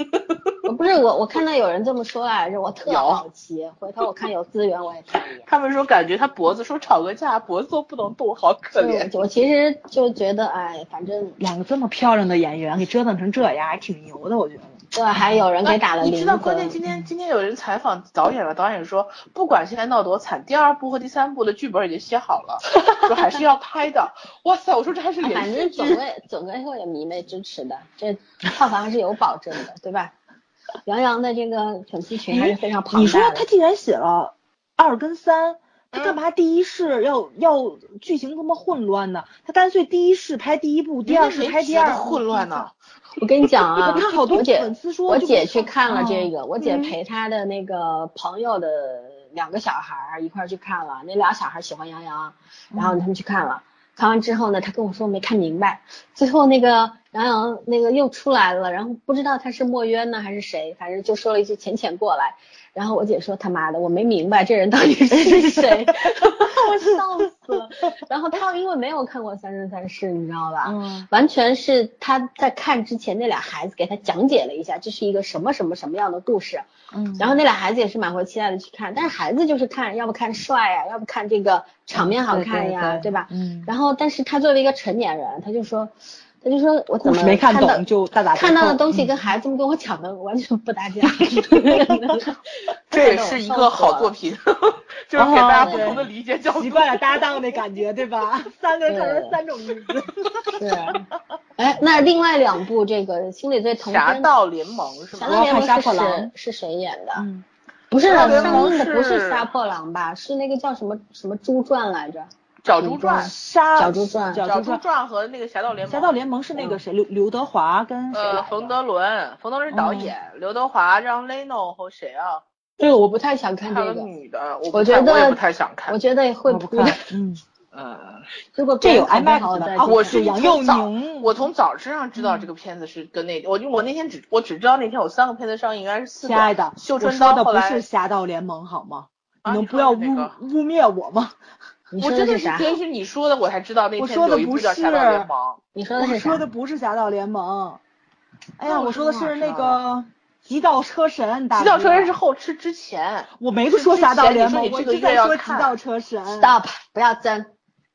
不是我，我看到有人这么说来着，我特好奇，回头我看有资源我也看一眼。
他们说感觉他脖子说吵个架脖子都不能动，好可怜。
我其实就觉得，哎，反正
两个这么漂亮的演员给折腾成这样，还挺牛的，我觉得。
对，还有人给打了
你知道关键今天今天有人采访导演了，导演说不管现在闹多惨，第二部和第三部的剧本已经写好了，说还是要拍的。哇塞，我说这还是
反正总归总归会有迷妹支持的，这票房还是有保证的，对吧？杨洋的这个粉丝群还是非常庞大的。
你说他既然写了二跟三，他干嘛第一世要要剧情这么混乱呢？他干脆第一世拍第一部，第二世拍第二
混乱呢？
我跟你讲啊，
他好多
粉丝说，我姐去看了这个，我姐陪她的那个朋友的两个小孩一块去看了，那俩小孩喜欢杨洋，然后他们去看了，看完之后呢，他跟我说没看明白，最后那个杨洋那个又出来了，然后不知道他是墨渊呢还是谁，反正就说了一句浅浅过来。然后我姐说他妈的，我没明白这人到底是谁，我笑死了。然后他因为没有看过《三生三世》，你知道吧？嗯。完全是他在看之前，那俩孩子给他讲解了一下，这是一个什么什么什么样的故事。嗯。然后那俩孩子也是满怀期待的去看，但是孩子就是看，要不看帅呀，要不看这个场面好看呀，对吧？嗯。然后，但是他作为一个成年人，他就说。他就说，我怎么
没
看
懂就大打
看到的东西跟孩子们跟我讲的完全不搭架。
这也是一个好作品，就是给大家不同的理解角度。
习惯了搭档的感觉，对吧？三个人看成三种意思。
是。哎，那另外两部这个心理最疼。
侠盗联盟是吗？
侠盗联盟是是谁演的？不是上映的不是杀破狼吧？是那个叫什么什么猪传来着？
角猪传，
角猪传，
角猪传和那个侠盗联盟，
侠盗联盟是那个谁，刘刘德华跟
呃冯德伦，冯德伦是导演，刘德华让雷诺和谁啊？
这个我不太想看这个
女的，
我觉得
我也不太想看，
我觉得会哭。
嗯
呃，
如果
这有
IMAX
的，
我是
杨佑
宁，我从早知上知道这个片子是跟那，我就我那天只我只知道那天有三个片子上映，原来是四个。亲
爱的，
秀春刀
的不是侠盗联盟好吗？你能不要污污蔑我吗？
我真的是根据你说的，我才知道那
天有
一部叫《侠盗联盟》。
你说的是
我说的不是《侠盗联盟》。哎呀，我说的是那个《极道车神》。
极道车神是后吃之前。
我没说《侠盗联盟》，
我
一直在说《极道车神》。
Stop，不要争，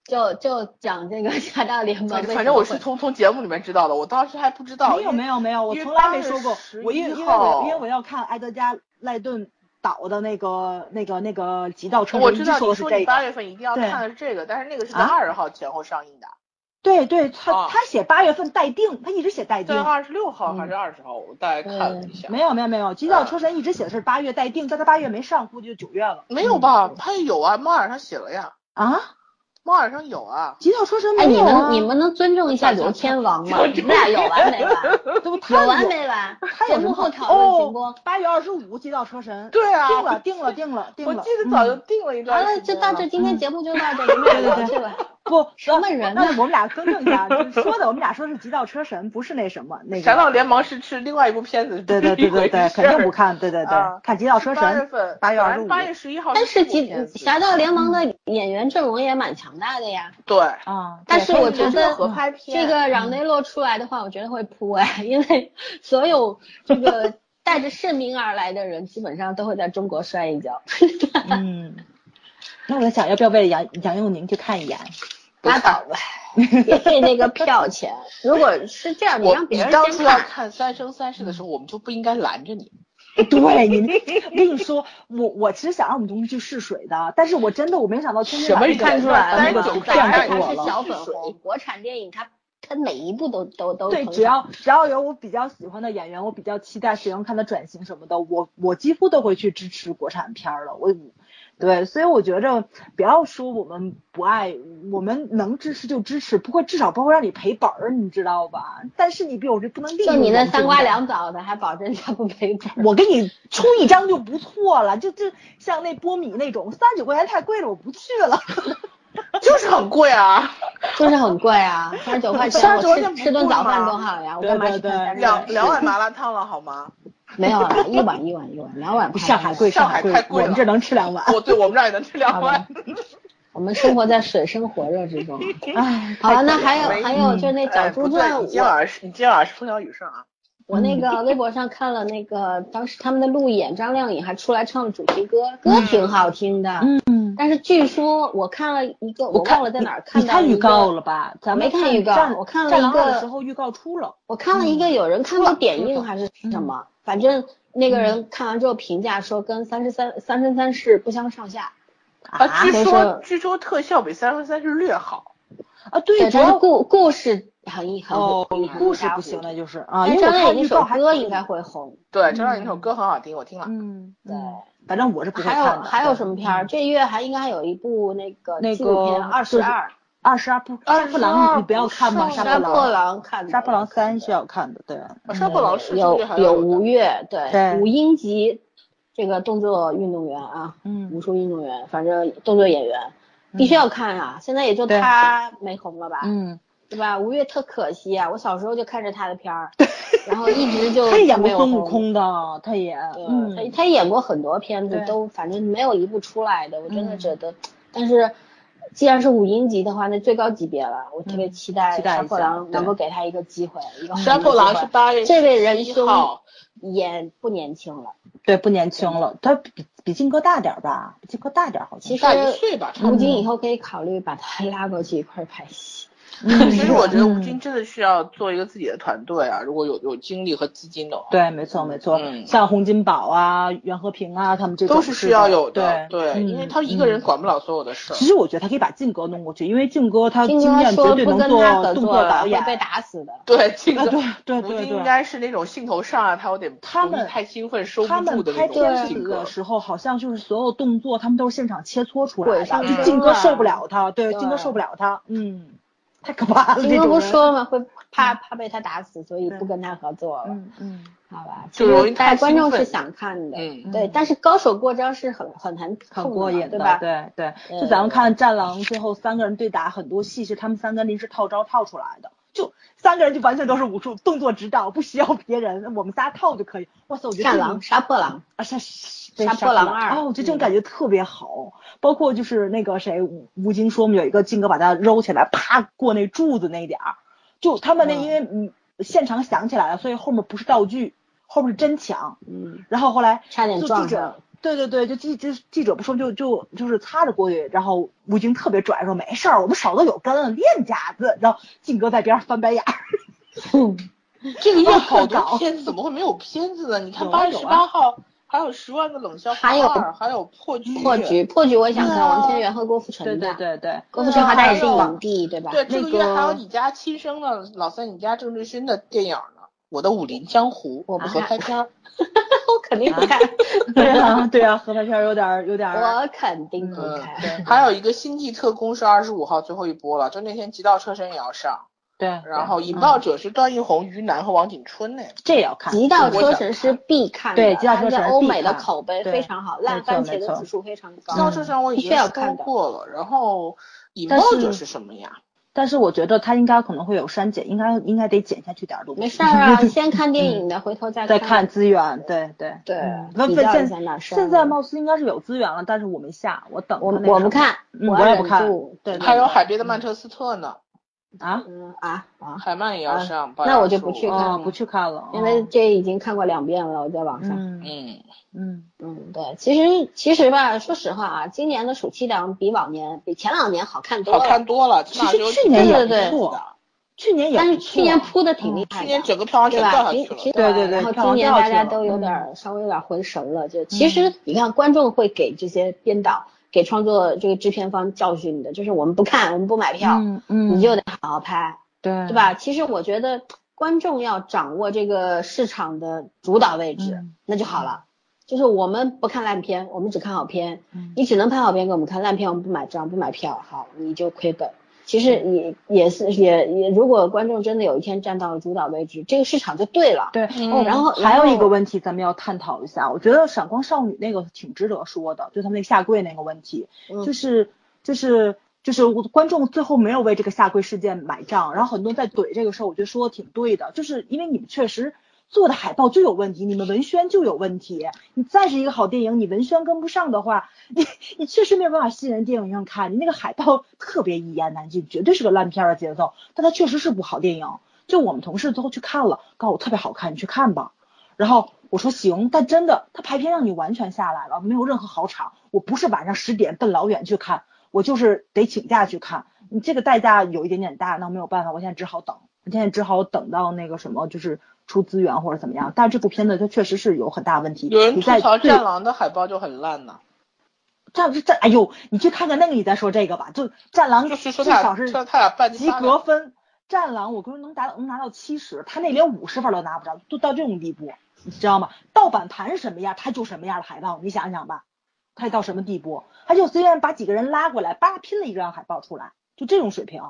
就就讲这个《侠盗联盟》。
反正我是从从节目里面知道的，我当时还不知道。
没有没有没有，我从来没说过。我因为因为我因为我要看埃德加·赖顿。导的那个、那个、那个《极道车神》，
我知道你
说你
八月份一定要看的是这个，但是那个是在二十号前后上映的。
对对，他他写八月份待定，他一直写待定。
二十六号还是二十号？我大概看了一下。
没有没有没有，《极道车神》一直写的是八月待定，但他八月没上，估计就九月了。
没有吧？他有啊，猫眼上写了呀。
啊？
猫耳上有啊，
极道车神
没有。哎，你们你们能尊重一下刘天王吗？你们俩有完没完？有完没完？节目后讨论行不？
八月二十五极道车神。
对啊，
定了定了定了定了。
我记得早就定了一段。
好了，就到这，今天节目就到这，你们俩去吧。
不
什么人呢
那我们俩更正一下，就是说的我们俩说的是《极道车神》，不是那什么那个。
侠盗联盟是是另外一部片子，
对对对对对，肯定不看，对对对
啊，
看《极道车神
八月》。份，
八月二十五
八月十一号。
但是极
极
侠盗联盟的演员阵容也蛮强大的呀。
对，
啊，
但是我觉得
合拍片
这个让内洛出来的话，我觉得会扑哎，因为所有这个 带着盛名而来的人，基本上都会在中国摔一跤。
嗯，那我在想，要不要为了杨杨佑宁去看一眼？
拉倒吧，别费那个票钱。如果是这样，你让别人
你当初要
看。
看《三生三世》的时候，我们就不应该拦着你。
对你，我跟你说，我我其实想让我们同学去试水的，但是我真的我没想到天天
什么
把那个
看出来了
那个图？
九
片
看
它是
给我了。
小粉红，国产电影它它每一部都都都
对，只要只要有我比较喜欢的演员，我比较期待谁能看他转型什么的，我我几乎都会去支持国产片儿了。我对，所以我觉着不要说我们不爱，我们能支持就支持，不过至少不会让你赔本儿，你知道吧？但是你比我这不能利
就
用
你那三瓜两枣的，还保证他不赔本儿。
我给你出一张就不错了，就就像那波米那种，三十九块钱太贵了，我不去了。
就是很贵啊，
就是很贵啊，三十九块钱
，39
我
块钱
吃吃顿早饭多好呀！我干嘛去
两两碗麻辣烫了好吗？
没有啊，一碗一碗一碗，两碗不
上海贵，
上海贵了
我们这能吃两碗。
我，对，我们这也能吃两碗。
我们生活在水深火热之中。
哎，
好了，那还有还有就是那
哎不对，
角猪传，
你今天晚上是你今天晚上是风调雨顺啊。
我那个微博上看了那个当时他们的路演，张靓颖还出来唱了主题歌，歌挺好听的。
嗯，
但是据说我看了一个，我
看
忘了在哪儿
你你看预告了吧？咱们
没看预告我看了
战
一个
时候预告出了。
我看了一个有人看过点映还是
嗯
什么，反正那个人看完之后评价说跟三十三三生三世不相上下。
啊，据说据说特效比三生三世略好。
啊，对，
对，
主要
但是故故事很很
哦，故事不行那，就是啊，因为
张靓颖那首歌应该会红。
对，张靓颖那首歌很好听，我听了。
嗯，
对
嗯，反正我是不会
还
看的。
有还有什么片儿？这月还应该还有一部那个
那
纪录片
个
二十二，
二十二部杀破狼，不要看吗？杀
杀破
破狼，
看的
杀破狼三是要看的，对。
啊杀破狼是
有有吴越，对
对
吴英吉这个动作运动员啊，
嗯
武术运动员，反正动作演员必须要看啊！现在也就他没红了吧，
嗯，
对吧？吴越特可惜啊，我小时候就看着他的片儿，然后一直就
他演过。孙悟空的，他也，嗯，
他他演过很多片子，都反正没有一部出来的，我真的
嗯
觉得。但是，既然是五音级的话，那最高级别了，我特别
嗯
期待杀破狼能够给他一个机会，一个
杀破狼是八月
这位仁兄
号，
演不年轻了，
对，不年轻了，他比比金哥大点儿吧，比靖哥大点儿好像。
其实
大一岁吧，差不多。
吴京以后可以考虑把他 拉过去一块儿拍戏。
嗯
其实我觉得吴
嗯
京真的需要做一个自己的团队啊，如果有有精力和资金的话，
对，没错没错，
嗯
像洪金宝啊、袁和平啊，他们这种
都是需要有的。对，
对
因为他一个人
嗯
管不了所有的事儿。
其实我觉得他可以把靖哥弄过去，因为靖哥他
金
经验绝对能做动
作
导演。
被打死的。
对，
靖
哥，
对对
吴
对对。
京应该是那种兴头上啊，他有点
他们
太兴奋收不住的那
拍片子
种性格
的。时候，好像就是所有动作，他们都是现场切磋出来的。靖哥
啊
受不了他，对靖哥受不了他，嗯，太可怕了。
金哥不说嘛，会 怕怕被他打死，所以不跟他合作了。
嗯嗯，
好吧，
就
其实
容易太
大家观众是想看的，
嗯
对，但是高手过招是很很难
很过瘾的，
对吧？
对就咱们看《战狼》最后三个人对打，很多戏是他们三个临时套招套出来的，就三个人就完全都是武术动作指导，不需要别人，我们仨套就可以。哇塞，我觉得
战狼、杀破狼，
啊，杀
杀破狼二
哦，我觉得这种
嗯
感觉特别好。包括就是那个谁吴吴京说我们，有一个靖哥把他揉起来，啪过那柱子那一点儿，就他们那
嗯
因为嗯现场想起来了，所以后面不是道具，后面是真枪。
嗯，
然后后来
差点撞上，
对对对，就记就记者不说就就就是擦着过去，然后吴京特别拽说没事儿，我们手都有根练家子，然后靖哥在边上翻白眼儿。
这个月
哦
好多片子，怎么会没有片子呢？你看八月十八号还有十万个冷笑话
还有，
还有破局，
破局，破局我也想看
啊
王千源和郭富城
对
的，
对对对，
郭富城好歹也是影帝，对吧？
对，这个月还有你家亲生的老三，你家郑志勋的电影呢，《我的武林江湖》
我不看
拍片儿。
我 肯定不看，
对啊对啊，合拍片儿有点儿有点儿。
我肯定不
嗯
看。
还有一个《星际特工》是二十五号最后一波了，就那天《极道车神》也要上，
对，
然后《引爆者》是段奕宏、于南和王景春呢。
这也要看。
极道车神是必看的，
对极道车神
欧美的口碑
对
非常好，烂番茄的指数非常高。
极道车神我已经
看的
过了，然后
但是
emoji 是什么呀？
但是我觉得它应该可能会有删减，应该应该得减下去点儿东西。
没事儿啊，先看电影的，回头再
再看资源，对对
对
嗯，
比
不现
较一下哪儿删
现在貌似应该是有资源了，但是我没下，我等
我我不看，
嗯
我
也不看
对，
还有海边的曼彻斯特呢，
啊，
嗯啊啊，
海曼也要上，
啊那我就不去看
不去看了，
因为
哦
这已经看过两遍了，我在网上。
嗯
嗯，
嗯
嗯，对，其实其实吧，说实话啊，今年的暑期档比往年比前两年好看多了。
好看多了，
其实去年也不错，去年也
但是去年铺的挺厉害的，
去年整个票房
对吧？
全掉下去了。
对对对
然后今年大家都有
嗯
点儿稍微有点回神了，就其实你看观众会给这些编导、给创作这个制片方教训的，就是我们不看，我们不买票，
嗯嗯，
你就得好好拍，
对
对？吧？其实我觉得观众要掌握这个市场的主导位置，
嗯
那就好了。就是我们不看烂片，我们只看好片。
嗯
你只能拍好片给我们看，烂片我们不买账不买票，好你就亏本。其实也也是也也，如果观众真的有一天站到了主导位置，这个市场就对了。
对，
然后
还有一个问题，咱们要探讨一下。我觉得《闪光少女》那个挺值得说的，就他们那个下跪那个问题，
嗯
就是就是就是观众最后没有为这个下跪事件买账，然后很多人在怼这个事儿，我觉得说的挺对的，就是因为你们确实做的海报就有问题，你们文宣就有问题，你再是一个好电影，你文宣跟不上的话，你你确实没有办法吸引人电影院看，你那个海报特别一言难尽，绝对是个烂片的节奏，但它确实是部好电影。就我们同事最后去看了，告诉我特别好看，你去看吧。然后我说行，但真的，他排片让你完全下来了，没有任何好场。我不是晚上十点奔老远去看，我就是得请假去看。你这个代价有一点点大，那没有办法，我现在只好等，现在只好等到那个什么，就是出资源或者怎么样。但是这部片子它确实是有很大问题。
有人
你在对
吐槽《战狼》的海报就很烂呢，
战是战，哎呦，你去看看那个，你再说这个吧。就战狼
就是说
至少是
说他俩半斤
及格分，战狼我估计能达能拿到七十，他那连五十分都拿不着，就到这种地步，你知道吗？盗版盘是什么样，他就什么样的海报，你想想吧，他到什么地步？他就随便把几个人拉过来，叭拼了一张海报出来，就这种水平。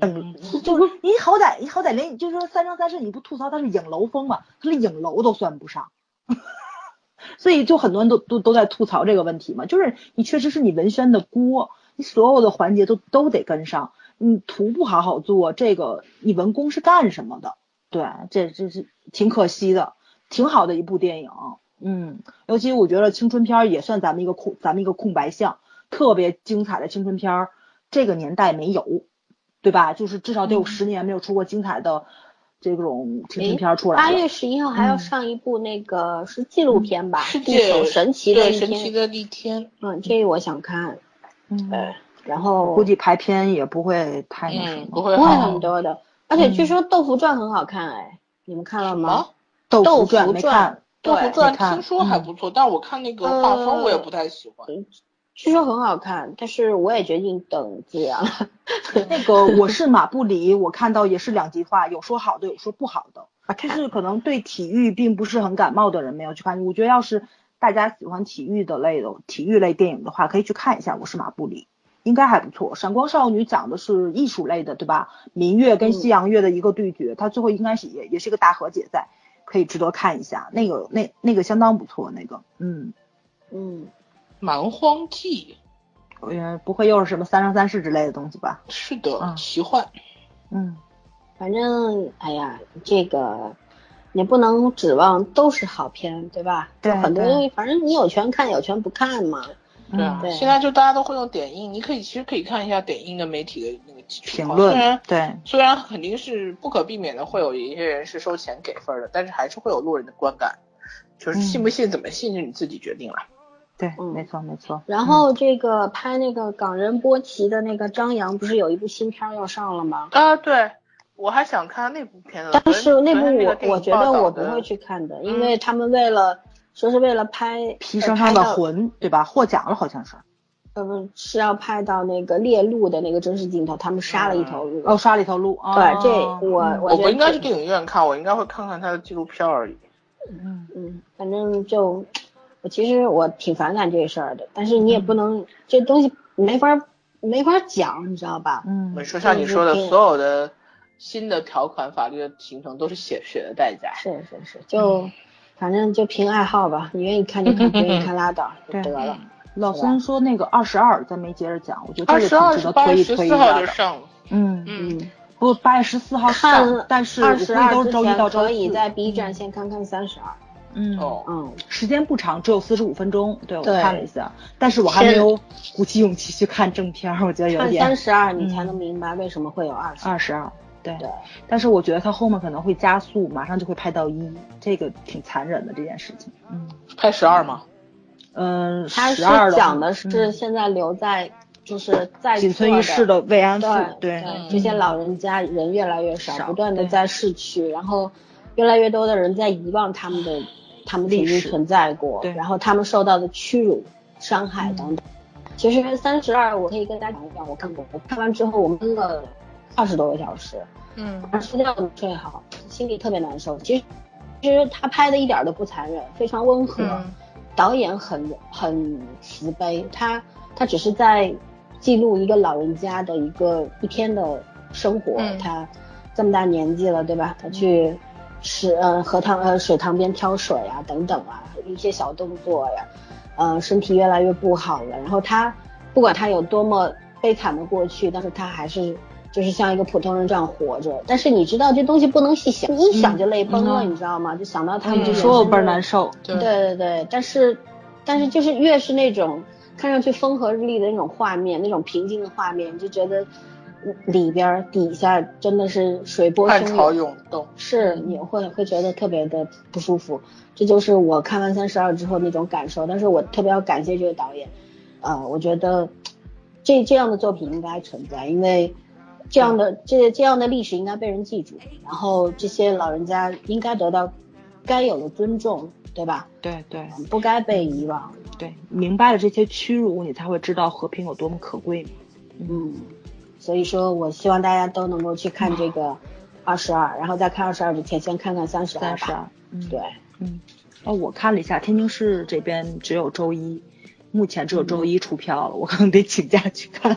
嗯，就是你好歹你好歹连就是说三生三世你不吐槽他是影楼风嘛，他连影楼都算不上。所以就很多人都都都在吐槽这个问题嘛，就是你确实是你文宣的锅，你所有的环节都都得跟上，你图不好好做，这个你文工是干什么的？对，这这是挺可惜的，挺好的一部电影，嗯，尤其我觉得青春片儿也算咱们一个空咱们一个空白项，特别精彩的青春片儿，这个年代没有，对吧？就是至少得有十年没有出过精彩的这种青春片儿出来。
八月十一号还要
嗯
上一部那个是纪录片吧，地
世界
球神奇的。
神奇的一天，
嗯，这个我想看。
嗯，
对，然后
估计排片也不会太那什
嗯，
么。
不会
不会
好
很多的，而且据说《豆腐传》很好看哎，你们看了吗？
豆
豆
腐传没看，
豆腐传听说还不错，但我看那个画风我也不太喜欢。
据说很好看，但是我也决定等资源了。
那个我是马布里，我看到也是两极化，有说好的，有说不好的。啊就是可能对体育并不是很感冒的人没有去看。我觉得要是大家喜欢体育的类的体育类电影的话，可以去看一下《我是马布里》，应该还不错。《闪光少女》讲的是艺术类的，对吧？民乐跟西洋乐的一个对决，它最后应该是也也是个大和解在，可以值得看一下。那个那那个相当不错，那个嗯，
嗯，
蛮荒记
呃不会又是什么三生三世之类的东西吧？
是的，
嗯
奇幻。
嗯。
反正哎呀，这个也不能指望都是好片，对吧？
对
很多东西，反正你有权看，有权不看嘛。
对啊，
对
现在就大家都会用点映，你可以其实可以看一下点映的媒体的那个。
评论
虽然
对，
虽然肯定是不可避免的会有一些人是收钱给分的，但是还是会有路人的观感，就是
嗯
信不信怎么信就你自己决定了。
对，
嗯
没错没错。
然后这个拍那个港人波奇的那个张扬，不是有一部新片要上了吗？
啊，对，我还想看那部片子，
但是那部我我觉得我不会去看的，因为他们为了说是为了拍
皮生上的魂，对吧？获奖了好像是。
呃不是要拍到那个猎鹿的那个真实镜头，他们杀了一头鹿。
哦，杀了一头鹿。哦、
对，这我
嗯
我
我觉得
应该去电影院看，我应该会看看他的纪录片而已。
嗯
嗯，反正就我其实我挺反感这事儿的，但是你也不能、这东西没法没法讲，你知道吧？
嗯
没说像你说的，
嗯
所有的新的条款法律的形成都是血血的代价。
是是是，就、反正就凭爱好吧，你愿意看就看，不愿意看拉倒 就
对
得了。
老三说那个二十二，咱没接着讲，我觉得
二十二
值得推一推一
号就上了。
嗯
嗯，
不，八月十四号上，但是
二十二
之前
可以在 B 站先看看三十二。
嗯
哦
嗯，
时间不长，只有四十五分钟。对我看了一下，但是我还没有鼓起勇气去看正片，我觉得有点。
看三十二，你才能明白为什么会有二十
二十二。对对，但是我觉得他后面可能会加速，马上就会拍到一，这个挺残忍的这件事情。嗯，
拍十二吗？
嗯，
他是讲的是现在留在就是在
仅存于世的慰安妇，
对这些老人家人越来越少，不断的在逝去，然后越来越多的人在遗忘他们的他们曾经存在过，然后他们受到的屈辱、伤害等等。其实三十二，我可以跟大家讲一讲，我看过，我看完之后我闷了。二十多个小时，
嗯，晚上
睡觉都没睡好，心里特别难受。其实，其实他拍的一点都不残忍，非常温和。导演很很慈悲，他他只是在记录一个老人家的一个一天的生活。他这么大年纪了，对吧？他去是呃河塘呃水塘边挑水啊，等等啊，一些小动作呀，呃身体越来越不好了。然后他不管他有多么悲惨的过去，但是他还是。就是像一个普通人这样活着，但是你知道这东西不能细想，一想就泪崩了，你知道吗？就想到他们就
说我倍儿难受。
对对对，但是，但是就是越是那种看上去风和日丽的那种画面，那种平静的画面，你就觉得里边底下真的是水波汹
涌动，
是你会会觉得特别的不舒服。这就是我看完三十二之后那种感受。但是我特别要感谢这个导演，呃，我觉得这这样的作品应该存在，因为。这样的这这样的历史应该被人记住，然后这些老人家应该得到该有的尊重，对吧？
对对，
不该被遗忘。
对，明白了这些屈辱，你才会知道和平有多么可贵。
嗯，所以说我希望大家都能够去看这个二十二，然后在看二十二之前先看看三十二。
三十二，
嗯，对，
嗯，哦，我看了一下，天津市这边只有周一，目前只有周一出票了，我可能得请假去看。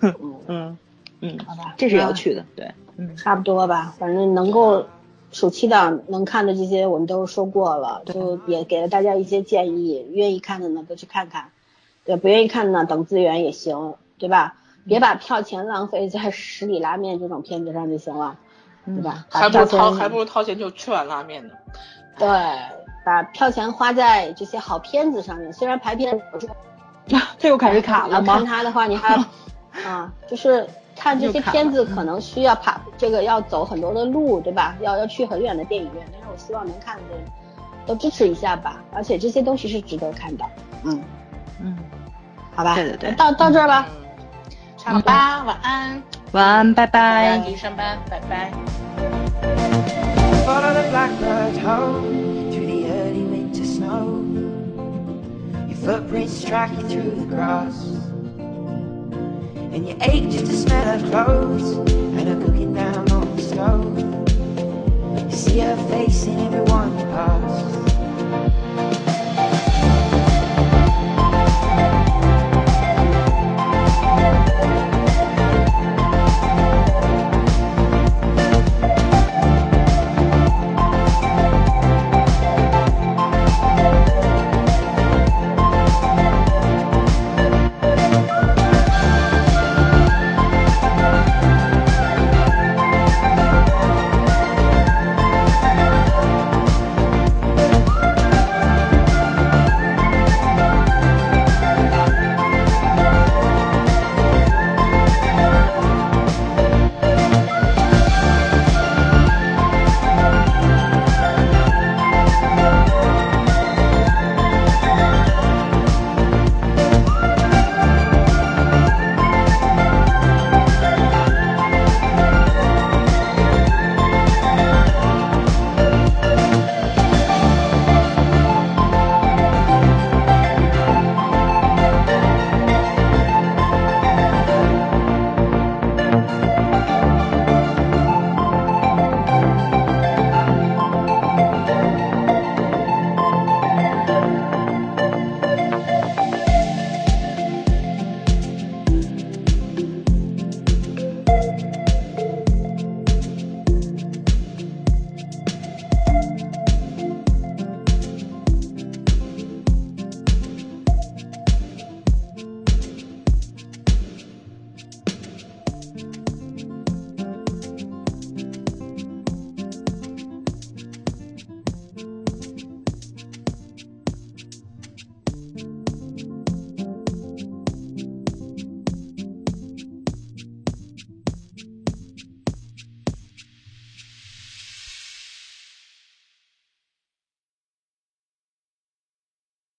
嗯嗯。嗯，
好吧，
这是要去的，对，嗯，
差不多吧，反正能够暑期档能看的这些我们都说过了，就也给了大家一些建议，愿意看的呢都去看看，对，不愿意看的呢等资源也行，对吧？别把票钱浪费在十里拉面这种片子上就行了，对吧？
还不如掏还不如掏钱就吃碗拉面呢。
对，把票钱花在这些好片子上面，虽然排片，
这又开始卡了吗？
看他的话，你还 啊，就是。看这些片子可能需要爬这个要走很多的路，对吧？要要去很远的电影院，但是我希望能看的都支持一下吧。而且这些东西是值得看的。嗯
嗯，
好吧。
对对对，
到到这儿吧。
唱吧，晚安，
晚安，拜拜，
去上班，拜拜。
Follow the blackbird home through the early winter snow. Your footprints you through the grass. And you ache just to smell her clothes and her cooking down on the stove. You see her face in everyone you pass.